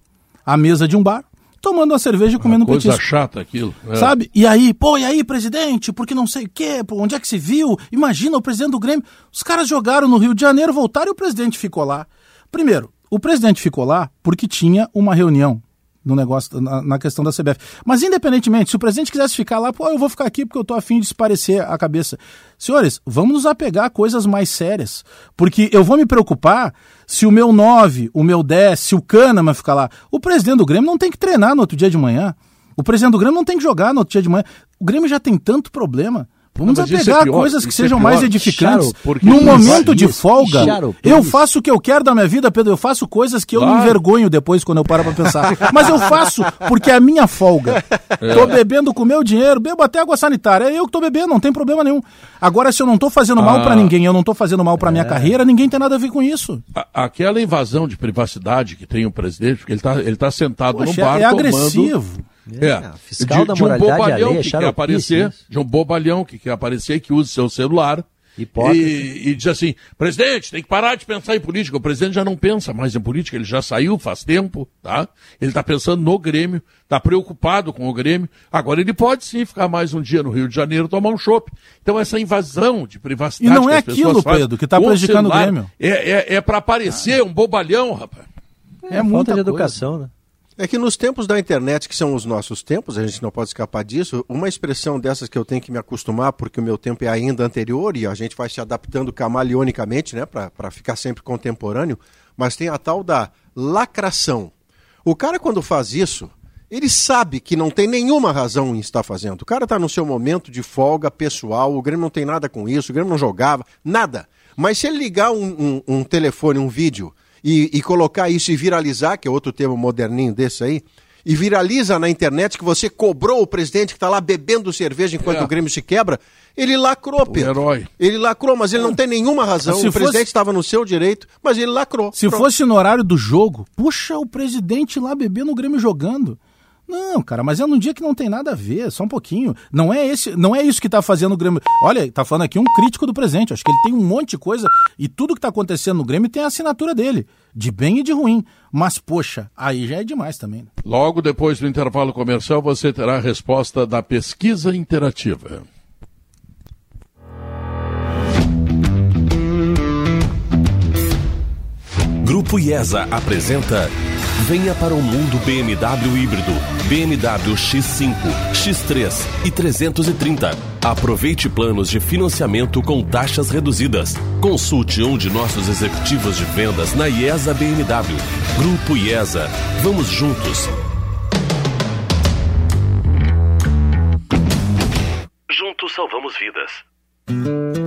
à mesa de um bar, tomando uma cerveja e comendo um Coisa petisco. chata aquilo. é. Sabe? E aí, pô, e aí, presidente? Porque não sei o quê, pô, onde é que se viu? Imagina o presidente do Grêmio. Os caras jogaram no Rio de Janeiro, voltaram e o presidente ficou lá. Primeiro, o presidente ficou lá porque tinha uma reunião no negócio, na, na questão da CBF. Mas independentemente, se o presidente quisesse ficar lá, pô, eu vou ficar aqui porque eu tô afim de esparecer a cabeça. Senhores, vamos nos apegar a coisas mais sérias. Porque eu vou me preocupar se o meu 9, o meu 10, se o Kahneman ficar lá. O presidente do Grêmio não tem que treinar no outro dia de manhã. O presidente do Grêmio não tem que jogar no outro dia de manhã. O Grêmio já tem tanto problema. Vamos Não, isso apegar é pior, coisas que é sejam pior. mais edificantes. Charo, Num momento de folga, Charo, eu faço o que eu quero da minha vida, Pedro. Eu faço coisas que eu me Claro. envergonho depois quando eu paro pra pensar. Mas eu faço porque é a minha folga. É. Tô bebendo com o meu dinheiro, bebo até água sanitária. É eu que tô bebendo, não tem problema nenhum. Agora, se eu não tô fazendo mal Ah. pra ninguém, eu não tô fazendo mal pra É. minha carreira, ninguém tem nada a ver com isso. A- Aquela invasão de privacidade que tem o presidente, porque ele está ele tá sentado Poxa, no bar é tomando- agressivo. É, fiscal de, da de um moralidade bobalhão alheia, que quer aparecer, isso. de um bobalhão que quer aparecer, que usa seu celular Hipócrita. e, e diz assim, presidente, tem que parar de pensar em política. O presidente já não pensa mais em política, ele já saiu faz tempo, tá? Ele está pensando no Grêmio, está preocupado com o Grêmio. Agora ele pode sim ficar mais um dia no Rio de Janeiro tomar um chopp. Então essa invasão de privacidade E não que é as pessoas aquilo, fazem Pedro, que tá com prejudicando o Grêmio. É, é, é para aparecer um bobalhão, rapaz. É, falta muita de coisa. educação, né? É que nos tempos da internet, que são os nossos tempos, a gente não pode escapar disso, uma expressão dessas que eu tenho que me acostumar, porque o meu tempo é ainda anterior e a gente vai se adaptando camaleonicamente, né, para ficar sempre contemporâneo, mas tem a tal da lacração. O cara, quando faz isso, ele sabe que não tem nenhuma razão em estar fazendo. O cara está no seu momento de folga pessoal, o Grêmio não tem nada com isso, o Grêmio não jogava, nada. Mas se ele ligar um, um, um telefone, um vídeo, e, e, colocar isso e viralizar, que é outro termo moderninho desse aí, e viraliza na internet que você cobrou o presidente que está lá bebendo cerveja enquanto é. o Grêmio se quebra, ele lacrou, Pedro. herói. Ele lacrou, mas ele não tem nenhuma razão. Se o fosse... presidente estava no seu direito, mas ele lacrou. Se Pronto. fosse no horário do jogo, puxa o presidente lá bebendo o Grêmio jogando. Não, cara, mas é num dia que não tem nada a ver, só um pouquinho. Não é esse, não é isso que tá fazendo o Grêmio. Olha, tá falando aqui um crítico do presente. Acho que ele tem um monte de coisa e tudo que tá acontecendo no Grêmio tem a assinatura dele, de bem e de ruim. Mas poxa, aí já é demais também. Né? Logo depois do intervalo comercial, você terá a resposta da pesquisa interativa. Grupo IESA apresenta Venha para o mundo BMW híbrido, BMW X5, X3 e 330. Aproveite planos de financiamento com taxas reduzidas. Consulte um de nossos executivos de vendas na IESA BMW. Grupo IESA. Vamos juntos. Juntos salvamos vidas.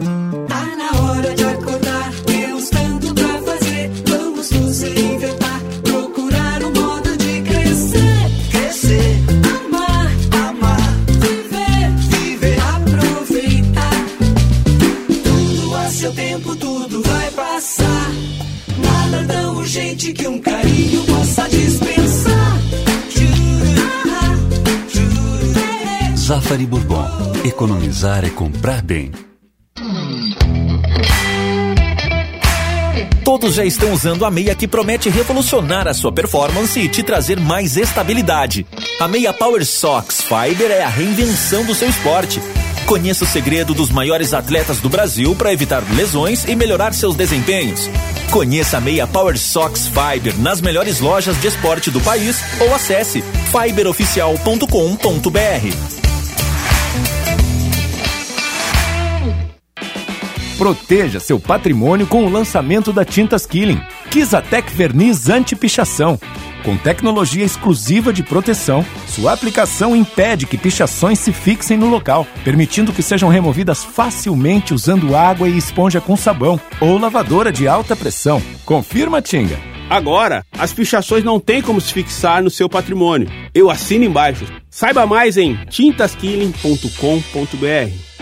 Urgente que um carinho possa dispensar. Zafari Bourbon. Economizar é comprar bem. Todos já estão usando a meia que promete revolucionar a sua performance e te trazer mais estabilidade. A meia Power Sox Fiber é a reinvenção do seu esporte. Conheça o segredo dos maiores atletas do Brasil para evitar lesões e melhorar seus desempenhos. Conheça a meia Power Sox Fiber nas melhores lojas de esporte do país ou acesse fiberoficial.com.br. Proteja seu patrimônio com o lançamento da Tintas Killing. Kizatec Verniz Anti-Pichação com tecnologia exclusiva de proteção, sua aplicação impede que pichações se fixem no local, permitindo que sejam removidas facilmente usando água e esponja com sabão ou lavadora de alta pressão. Confirma, Tinga. Agora, as pichações não têm como se fixar no seu patrimônio. Eu assino embaixo. Saiba mais em tintaskilling.com.br.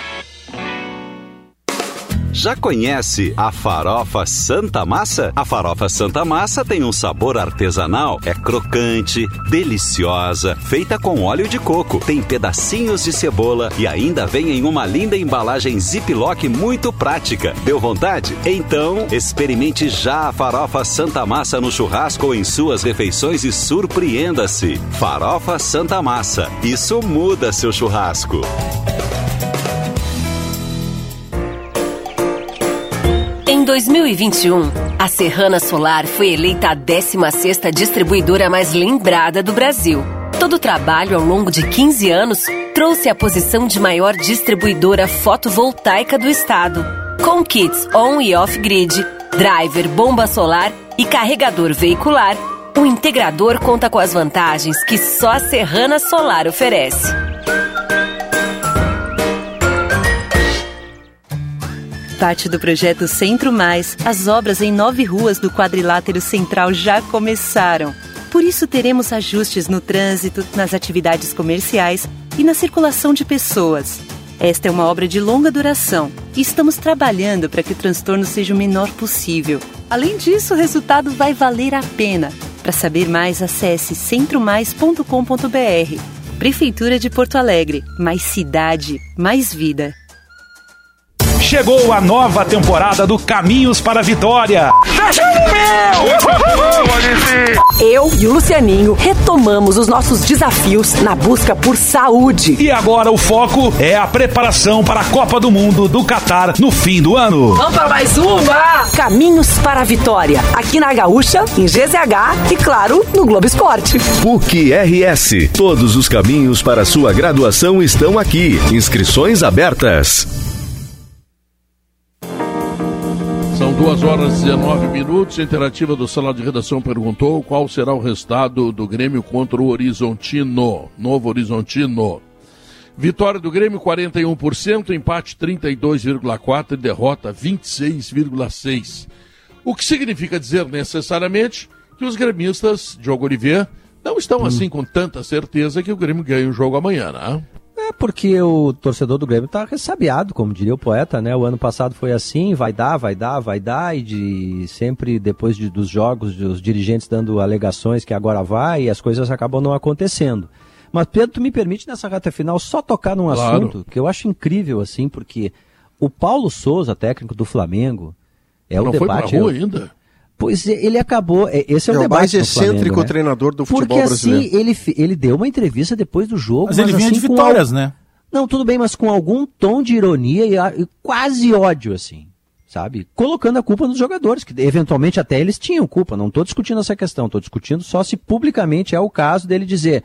Já conhece a farofa Santa Massa? A farofa Santa Massa tem um sabor artesanal, é crocante, deliciosa, feita com óleo de coco, tem pedacinhos de cebola e ainda vem em uma linda embalagem Ziploc muito prática. Deu vontade? Então, experimente já a farofa Santa Massa no churrasco ou em suas refeições e surpreenda-se. Farofa Santa Massa. Isso muda seu churrasco. Em 2021, a Serrana Solar foi eleita a 16ª distribuidora mais lembrada do Brasil. Todo o trabalho ao longo de 15 anos trouxe a posição de maior distribuidora fotovoltaica do estado. Com kits on e off-grid, driver, bomba solar e carregador veicular, o integrador conta com as vantagens que só a Serrana Solar oferece. Parte do projeto Centro Mais, as obras em nove ruas do quadrilátero central já começaram. Por isso, teremos ajustes no trânsito, nas atividades comerciais e na circulação de pessoas. Esta é uma obra de longa duração e estamos trabalhando para que o transtorno seja o menor possível. Além disso, o resultado vai valer a pena. Para saber mais, acesse centromais.com.br. Prefeitura de Porto Alegre. Mais cidade, mais vida. Chegou a nova temporada do Caminhos para a Vitória. Eu e o Lucianinho retomamos os nossos desafios na busca por saúde. E agora o foco é a preparação para a Copa do Mundo do Catar no fim do ano. Vamos para mais uma! Caminhos para a Vitória, aqui na Gaúcha, em GZH e, claro, no Globo Esporte. PUC RS. Todos os caminhos para sua graduação estão aqui. Inscrições abertas. Duas horas e 19 minutos. A interativa do Sala de Redação perguntou qual será o resultado do Grêmio contra o Horizontino, Novo Horizontino. Vitória do Grêmio 41%, empate 32,4% e derrota 26,6%. O que significa dizer necessariamente que os gremistas, Diogo Oliveira, não estão assim com tanta certeza que o Grêmio ganha o jogo amanhã, né? É porque o torcedor do Grêmio tá ressabiado, como diria o poeta, né? O ano passado foi assim, vai dar, vai dar, vai dar, e de sempre depois de, dos jogos, os dirigentes dando alegações que agora vai, e as coisas acabam não acontecendo. Mas Pedro, tu me permite nessa reta final só tocar num Claro. assunto que eu acho incrível, assim, porque o Paulo Souza, técnico do Flamengo, é o não foi debate. pra rua eu- ainda? Pois é, ele acabou. é- Esse é, É o o debate mais excêntrico Flamengo, né? treinador do futebol Porque brasileiro. assim, ele, ele deu uma entrevista depois do jogo. Mas ele vinha assim, de com vitórias, al- né? Não, tudo bem, mas com algum tom de ironia e, e quase ódio, assim. Sabe? Colocando a culpa nos jogadores, que eventualmente até eles tinham culpa. Não estou discutindo essa questão, estou discutindo só se publicamente é o caso dele dizer.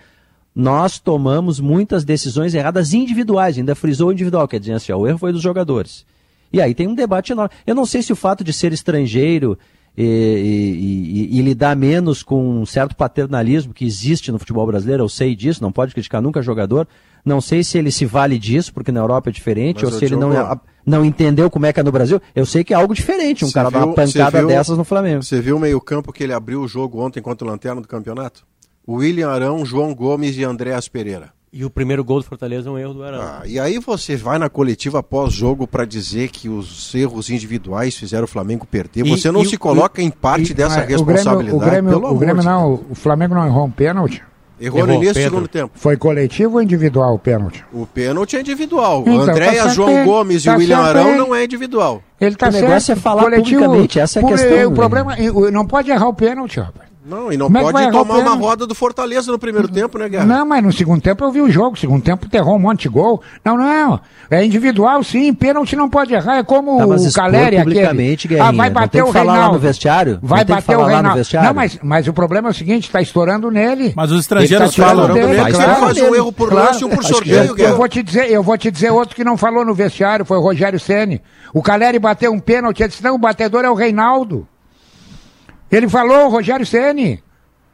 Nós tomamos muitas decisões erradas individuais, ainda frisou o individual, quer dizer assim, ó, o erro foi dos jogadores. E aí tem um debate enorme. Eu não sei se o fato de ser estrangeiro e, e- e- e lidar menos com um certo paternalismo que existe no futebol brasileiro, eu sei disso, não pode criticar nunca jogador. Não sei se ele se vale disso, porque na Europa é diferente, Mas, ou se ele não, Diogo, não entendeu como é que é no Brasil. Eu sei que é algo diferente, um Você cara dar uma viu- você pancada viu- dessas no Flamengo. Você viu o meio-campo que ele abriu o jogo ontem contra o Lanterna do campeonato? William Arão, João Gomes e Andréas Pereira. E o primeiro gol do Fortaleza é um erro do Arão. Ah, e aí você vai na coletiva pós-jogo para dizer que os erros individuais fizeram o Flamengo perder. E- Você não e se o- coloca em parte E- dessa ah, responsabilidade. O Grêmio, o Grêmio, pelo o amor Grêmio de não, o Flamengo não errou um pênalti. Errou no início do segundo tempo. Foi coletivo ou individual o pênalti? O pênalti é individual. Então, o André, tá João ele, Gomes tá e o William Arão ele. não é individual. Ele tá O negócio certo. é falar publicamente, essa é a questão, O né? problema, e- não pode errar o pênalti, rapaz. Não, e não Como é pode tomar uma roda do Fortaleza no primeiro tempo, né, Guerra? Não, mas no segundo tempo eu vi o jogo. Segundo tempo errou um monte de gol. Não, não. É individual, sim. Pênalti não pode errar. É como Tá, mas o Caleri publicamente, Ah, vai Não bater o falar Reinaldo. no vestiário? Vai Não tem que bater o Reinaldo. vestiário? Não, mas, mas o problema é o seguinte, está estourando nele. Mas os estrangeiros Ele tá falam também, nele, que claro. ele faz um erro por Claro. lance e um por sorteio, eu, Guerra. eu vou te dizer, eu vou te dizer outro que não falou no vestiário, foi o Rogério Ceni. O Caleri bateu um pênalti, ele disse, não, o batedor é o Reinaldo. Ele falou, o Rogério Ceni.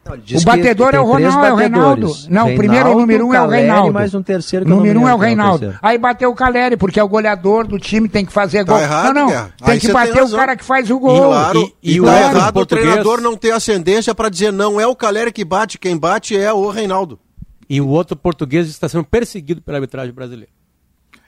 O batedor tem é o Ronaldo, é o Reinaldo. Não, o primeiro, o Reinaldo, número um é o Caleri, Reinaldo. mais um terceiro que o número um é o é o Reinaldo. terceiro. Aí bateu o Caleri, porque é o goleador do time, tem que fazer Tá gol. errado, não, não. Guerra. Tem Aí que você tem bater o cara que faz o gol. Claro, e, e tá o errado português- o treinador não ter ascendência para dizer não é o Caleri que bate, quem bate é o Reinaldo. E o outro português está sendo perseguido pela arbitragem brasileira.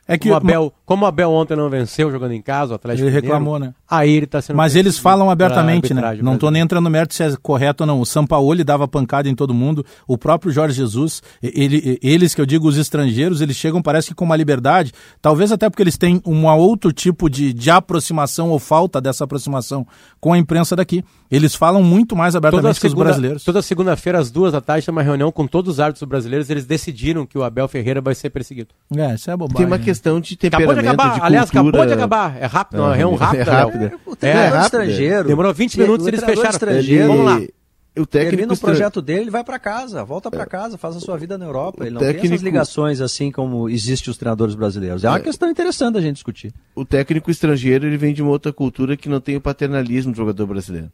É que como, o Abel, como o Abel ontem não venceu jogando em casa, o Atlético Ele Mineiro, reclamou, né? Aí ele está sendo Mas eles falam abertamente, né? Não estou nem entrando no mérito se é correto ou não. O Sampaoli dava pancada em todo mundo. O próprio Jorge Jesus, ele- eles que eu digo, os estrangeiros, eles chegam, parece que com uma liberdade, talvez até porque eles têm um outro tipo de, de aproximação ou falta dessa aproximação com a imprensa daqui. Eles falam muito mais abertamente que os segunda- brasileiros. Toda segunda-feira, às duas da tarde, tem uma reunião com todos os árbitros brasileiros. Eles decidiram que o Abel Ferreira vai ser perseguido. É, isso é bobagem. Tem uma questão de Acabou de temperamento, acabar. de Aliás, cultura. acabou de acabar. É rápido, não, é um rápido. É rápida. O É, treinador rápido. estrangeiro. Demorou 20 Se- minutos e eles fecharam. estrangeiro, Vamos lá. O técnico Termina o projeto dele, ele vai para casa, volta para casa, faz a sua vida na Europa. Ele não tem técnico- essas ligações assim como existe os treinadores brasileiros. É uma É. questão interessante da gente discutir. o técnico estrangeiro ele vem de uma outra cultura que não tem o paternalismo do jogador brasileiro.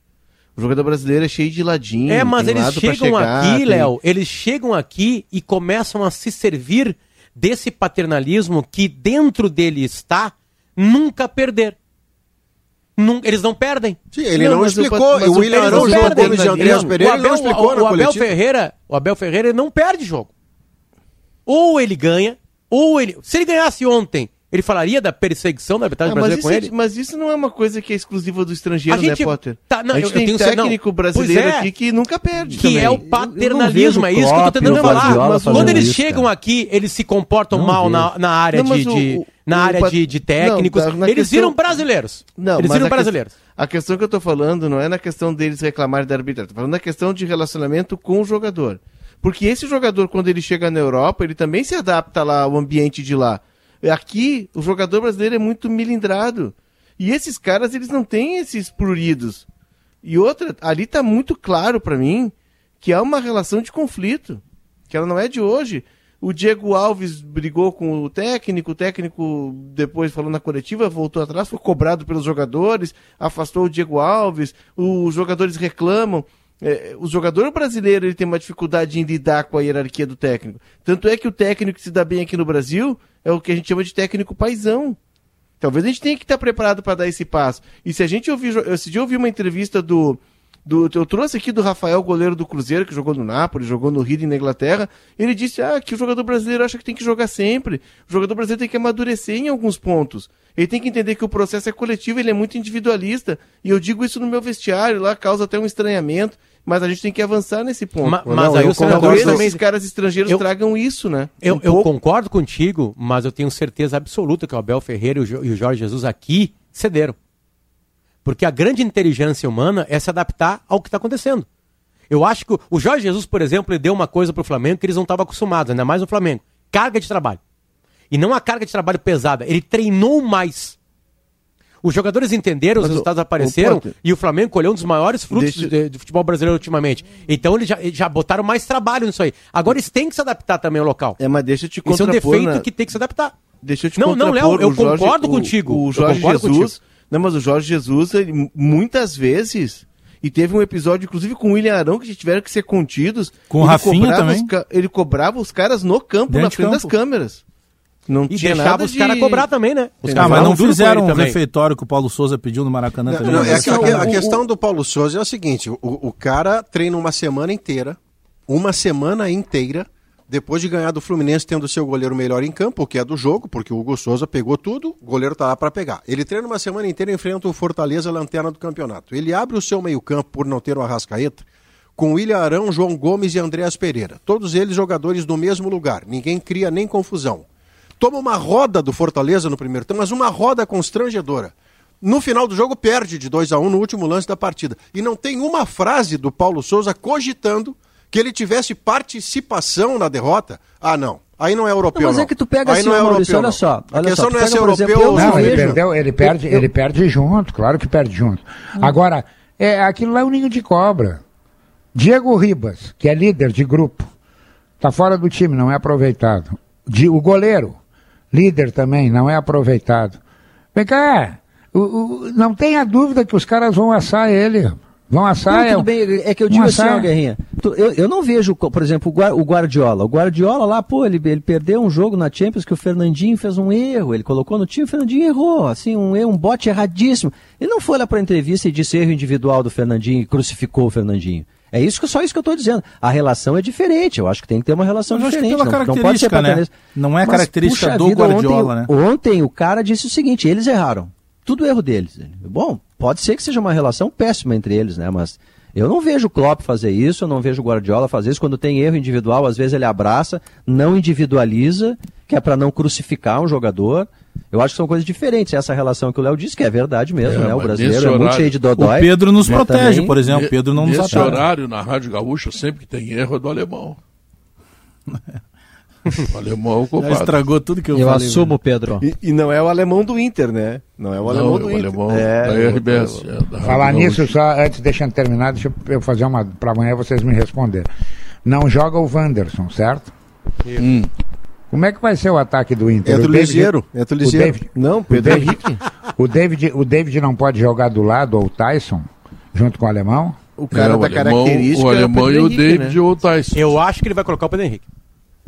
O jogador brasileiro é cheio de ladinho. É, mas tem eles chegam chegar, aqui, tem- Léo, eles chegam aqui e começam a se servir desse paternalismo que dentro dele está nunca perder. Nun- eles não perdem. Sim, ele não, mas o explicou. o o William não João perdem. Gomes e Andreas O Pereira, ele Abel, não explicou o, na o Abel. Ferreira, o Abel Ferreira ele não perde jogo. Ou ele ganha, ou ele. Se ele ganhasse ontem, ele falaria da perseguição da arbitragem Ah, mas, com é- ele? mas isso não é uma coisa que é exclusiva do estrangeiro, A gente- né, Potter? tá, não, a gente eu- eu tem tenho que- técnico não. brasileiro é. aqui que nunca perde Que também. é o paternalismo, é isso que eu tô tentando falar. fazendo Quando eles isso, chegam cara. aqui, eles se comportam Não mal na, na área Não, mas de, o- de- o- na o área de, de técnicos. Não, na eles questão- viram brasileiros. Não, eles mas viram a que- brasileiros. A questão que eu tô falando não é na questão deles reclamarem da arbitragem, tô falando na questão de relacionamento com o jogador. Porque esse jogador, quando ele chega na Europa, ele também se adapta lá ao ambiente de lá. Aqui, o jogador brasileiro é muito milindrado. E esses caras, eles não têm esses pruridos. E outra, ali tá muito claro pra mim que há uma relação de conflito. Que ela não é de hoje. O Diego Alves brigou com o técnico, o técnico depois falou na coletiva, voltou atrás, foi cobrado pelos jogadores, afastou o Diego Alves, os jogadores reclamam. É, o jogador brasileiro ele tem uma dificuldade em lidar com a hierarquia do técnico. Tanto é que o técnico que se dá bem aqui no Brasil é o que a gente chama de técnico paisão. Talvez a gente tenha que estar preparado para dar esse passo. E se a gente ouvir, esse dia eu ouvi uma entrevista do, do, eu trouxe aqui do Rafael, goleiro do Cruzeiro, que jogou no Napoli, jogou no e na Inglaterra. Ele disse ah, que o jogador brasileiro acha que tem que jogar sempre. O jogador brasileiro tem que amadurecer em alguns pontos. Ele tem que entender que o processo é coletivo, ele é muito individualista. E eu digo isso no meu vestiário, lá causa até um estranhamento. Mas a gente tem que avançar nesse ponto. Ma- mas aí o senador Talvez também- esses caras estrangeiros Eu- tragam isso, né? Eu, Um eu concordo contigo, mas eu tenho certeza absoluta que o Abel Ferreira e o Jo- o Jorge Jesus aqui cederam. Porque a grande inteligência humana é se adaptar ao que está acontecendo. Eu acho que o- o Jorge Jesus, por exemplo, ele deu uma coisa para o Flamengo que eles não estavam acostumados, ainda mais no Flamengo: carga de trabalho. E não a carga de trabalho pesada, ele treinou mais. Os jogadores entenderam, os Mas o- resultados o apareceram Potter- e o Flamengo colheu um dos maiores frutos Deixa- de, de futebol brasileiro ultimamente. Então eles já, já botaram mais trabalho nisso aí. Agora eles têm que se adaptar também ao local. É, mas deixa eu te Isso é um defeito na- que tem que se adaptar. Deixa eu te Não, não, Léo, eu o Jorge- concordo o- contigo. O Eu Jorge concordo Jesus. contigo. Não, mas o Jorge Jesus, ele, muitas vezes. E teve um episódio, inclusive, com o William Arão, que tiveram que ser contidos. Com o Ele Rafinha cobrava também. os ele cobrava os caras no campo, Dentro na frente das campo. câmeras. Não E tinha deixava nada os de... caras cobrar também, né? Os Ah, caras mas não fizeram um também. refeitório que o Paulo Souza pediu no Maracanã também. Não, é que a, Não, a o- questão do Paulo Souza é o seguinte: o, o cara treina uma semana inteira, uma semana inteira, depois de ganhar do Fluminense, tendo seu goleiro melhor em campo, o que é do jogo, porque o Hugo Souza pegou tudo, o goleiro tá lá para pegar. Ele treina uma semana inteira e enfrenta o Fortaleza, lanterna do campeonato. Ele abre o seu meio-campo por não ter o Arrascaeta. Com William Arão, João Gomes e Andréas Pereira. Todos eles jogadores do mesmo lugar. Ninguém cria nem confusão. Toma uma roda do Fortaleza no primeiro tempo, mas uma roda constrangedora. No final do jogo, perde de 2 a 1 no último lance da partida. E não tem uma frase do Paulo Souza cogitando que ele tivesse participação na derrota. Ah, não. Aí não é europeu. Não, mas é que tu pega assim, não é Maurício, europeu, olha não. só, A olha questão só, não é ser exemplo, europeu eu ou não Não, ele perdeu, ele perde, eu- ele perde junto, claro que perde junto. Agora, é, aquilo lá é um ninho de cobra. Diego Ribas, que é líder de grupo, tá fora do time, não é aproveitado. Di- o goleiro, líder também, não é aproveitado. Vem cá, o- o- não tenha dúvida que os caras vão assar ele. Vão assar. Não, é- tudo bem, é que eu digo assim, assar. ó, Guerrinha, eu, eu não vejo, por exemplo, o Gua- o Guardiola. O Guardiola lá, pô, ele, ele perdeu um jogo na Champions que o Fernandinho fez um erro. Ele colocou no time, o Fernandinho errou, assim, um um bote erradíssimo. Ele não foi lá pra entrevista e disse erro individual do Fernandinho e crucificou o Fernandinho. É isso que, só isso que eu estou dizendo. A relação é diferente. Eu acho que tem que ter uma relação eu diferente. não, não pode ser né? Não é Mas, característica puxa do vida, Guardiola, ontem, né? Ontem o cara disse o seguinte: eles erraram. Tudo erro deles. Bom, pode ser que seja uma relação péssima entre eles, né? Mas eu não vejo o Klopp fazer isso, eu não vejo o Guardiola fazer isso. Quando tem erro individual, às vezes ele abraça, não individualiza, que é para não crucificar um jogador. Eu acho que são coisas diferentes. Essa relação que o Léo disse, que é verdade mesmo, É, né? O brasileiro nesse é muito horário- cheio de dodói. O Pedro nos né, protege, também. por exemplo. O Pedro não nos Nesse ataca. horário, na Rádio Gaúcha, sempre que tem erro é do alemão. *laughs* o alemão é o Já estragou tudo que eu, Eu falei. assumo, Pedro. E, e não é o alemão do Inter, né? Não é o Não, alemão é do o Inter. alemão é, da o- RBS. é, da Falar Rádio nisso, Gaúcha. só antes, deixando terminar, deixa eu fazer uma. Para amanhã vocês me responderem. Não joga o Wanderson, certo? Hum. Como é que vai ser o ataque do Inter? Entra o David- Ligeiro, entra o o Ligeiro. David- Não, o Pedro David, Henrique. o, David, o David não pode jogar do lado, ou o Tyson, junto com o alemão? O cara É, o da alemão- característica. O alemão é e o Pedro Henrique, David né? ou o Tyson. Eu acho que ele vai colocar o Pedro Henrique.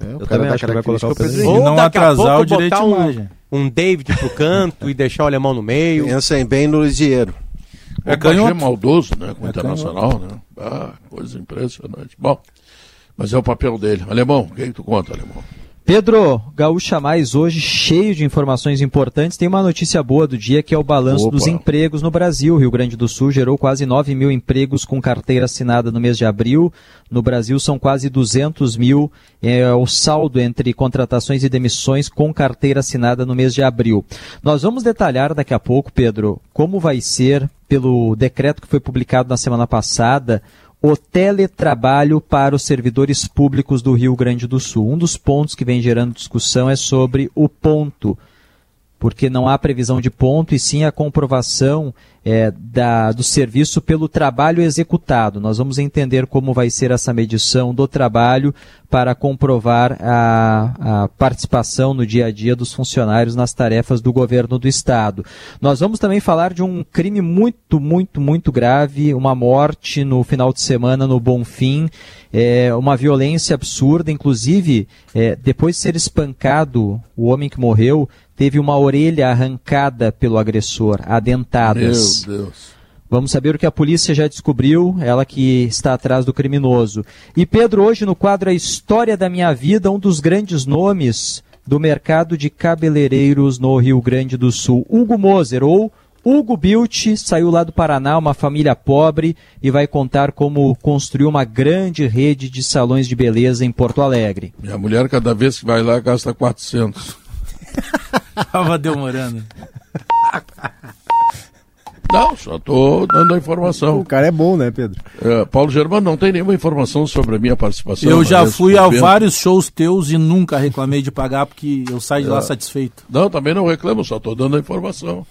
É, o Eu cara da o característica é o Pedro Henrique. E não atrasar pouco o direito um, imagem. um David pro canto e deixar o alemão no meio. Pensem bem no Lisieiro. É É canhoto. canhoto. maldoso, né? Com o É Internacional, né? Ah, coisa impressionante. Bom, mas é o papel dele. Alemão, o que, é que tu conta, Alemão? Pedro, Gaúcha Mais hoje cheio de informações importantes. Tem uma notícia boa do dia que é o balanço Opa. dos empregos no Brasil. Rio Grande do Sul gerou quase 9 mil empregos com carteira assinada no mês de abril. No Brasil são quase 200 mil. É o saldo entre contratações e demissões com carteira assinada no mês de abril. Nós vamos detalhar daqui a pouco, Pedro, como vai ser, pelo decreto que foi publicado na semana passada, o teletrabalho para os servidores públicos do Rio Grande do Sul. Um dos pontos que vem gerando discussão é sobre o ponto, porque não há previsão de ponto e sim a comprovação é, da, do serviço pelo trabalho executado. Nós vamos entender como vai ser essa medição do trabalho para comprovar a, a participação no dia a dia dos funcionários nas tarefas do governo do Estado. Nós vamos também falar de um crime muito, muito, muito grave, uma morte no final de semana no Bonfim, é, uma violência absurda, inclusive, é, depois de ser espancado, o homem que morreu teve uma orelha arrancada pelo agressor, a dentadas. Meu Deus. Vamos saber o que a polícia já descobriu, ela que está atrás do criminoso. E Pedro, hoje no quadro A História da Minha Vida, um dos grandes nomes do mercado de cabeleireiros no Rio Grande do Sul, Hugo Moser, ou Hugo Bilt, saiu lá do Paraná, uma família pobre, e vai contar como construiu uma grande rede de salões de beleza em Porto Alegre. Minha mulher, cada vez que vai lá, gasta 400. *laughs* Tava demorando. Não, só tô dando a informação. O cara é bom, né, Pedro? É, Paulo Germano não tem nenhuma informação sobre a minha participação. Eu já mas fui a vários shows teus e nunca reclamei de pagar porque eu saio de lá É. satisfeito. Não, também não reclamo, só tô dando a informação.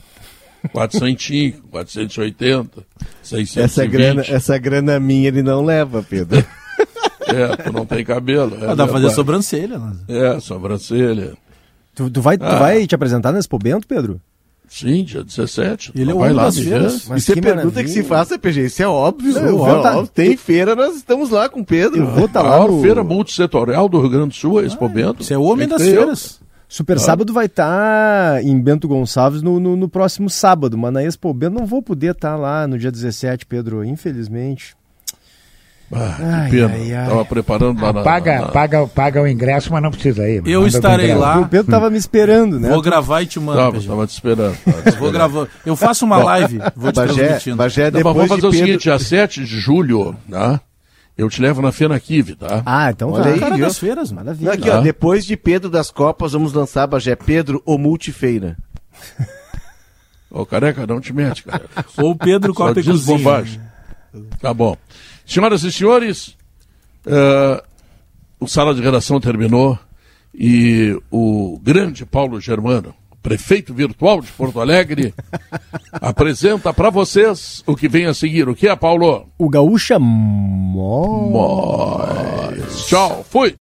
400, 480, 620. Essa grana, essa grana minha ele não leva, Pedro. *laughs* É, tu não tem cabelo. É, Ah, dá pra fazer verdade. sobrancelha, né? É, sobrancelha. Tu, tu vai, tu Ah. vai te apresentar nesse Bento, Pedro? Sim, dia 17. Ele é o vai homem lá das feiras. Mas é que pergunta maravilha. que se faça, PG. Isso é óbvio. Não, é eu vou tá- óbvio. Tem feira, nós estamos lá com o Pedro. Eu vou estar A lá maior no... feira multissetorial do Rio Grande do Sul é Expo Bento. Você é o homem das eu. feiras. Super Sábado vai estar em Bento Gonçalves no, no, no próximo sábado, mas na Expo Bento não vou poder estar lá no dia 17, Pedro, infelizmente. Ah, Ai, que pena. ai, ai. Tava preparando lá na, paga, na- paga, paga o ingresso, mas não precisa ir. Eu estarei lá. o Pedro tava me esperando, né? Vou gravar e te mando. Tava, tava te esperando. tava *laughs* te Vou gravar. Eu faço uma live, vou te Bagé, transmitindo. Bagé Não, mas depois vamos fazer de o Pedro... seguinte, dia 7 de julho, tá? Eu te levo na Fena Kive, tá? Ah, então Olha tá. aí, Cara viu? das feiras. Maravilha. Não, aqui, ó, Ah. depois de Pedro das Copas, vamos lançar, Bagé, Pedro, o Multifeira. Ô, careca, não te mete, cara. Ou Pedro Copa e Cozinha. bobagem. Tá bom. Senhoras e senhores, eh, o Sala de Redação terminou e o grande Paulo Germano, prefeito virtual de Porto Alegre, *laughs* apresenta para vocês o que vem a seguir. O que é, Paulo? O Gaúcha. Mois. Tchau, fui!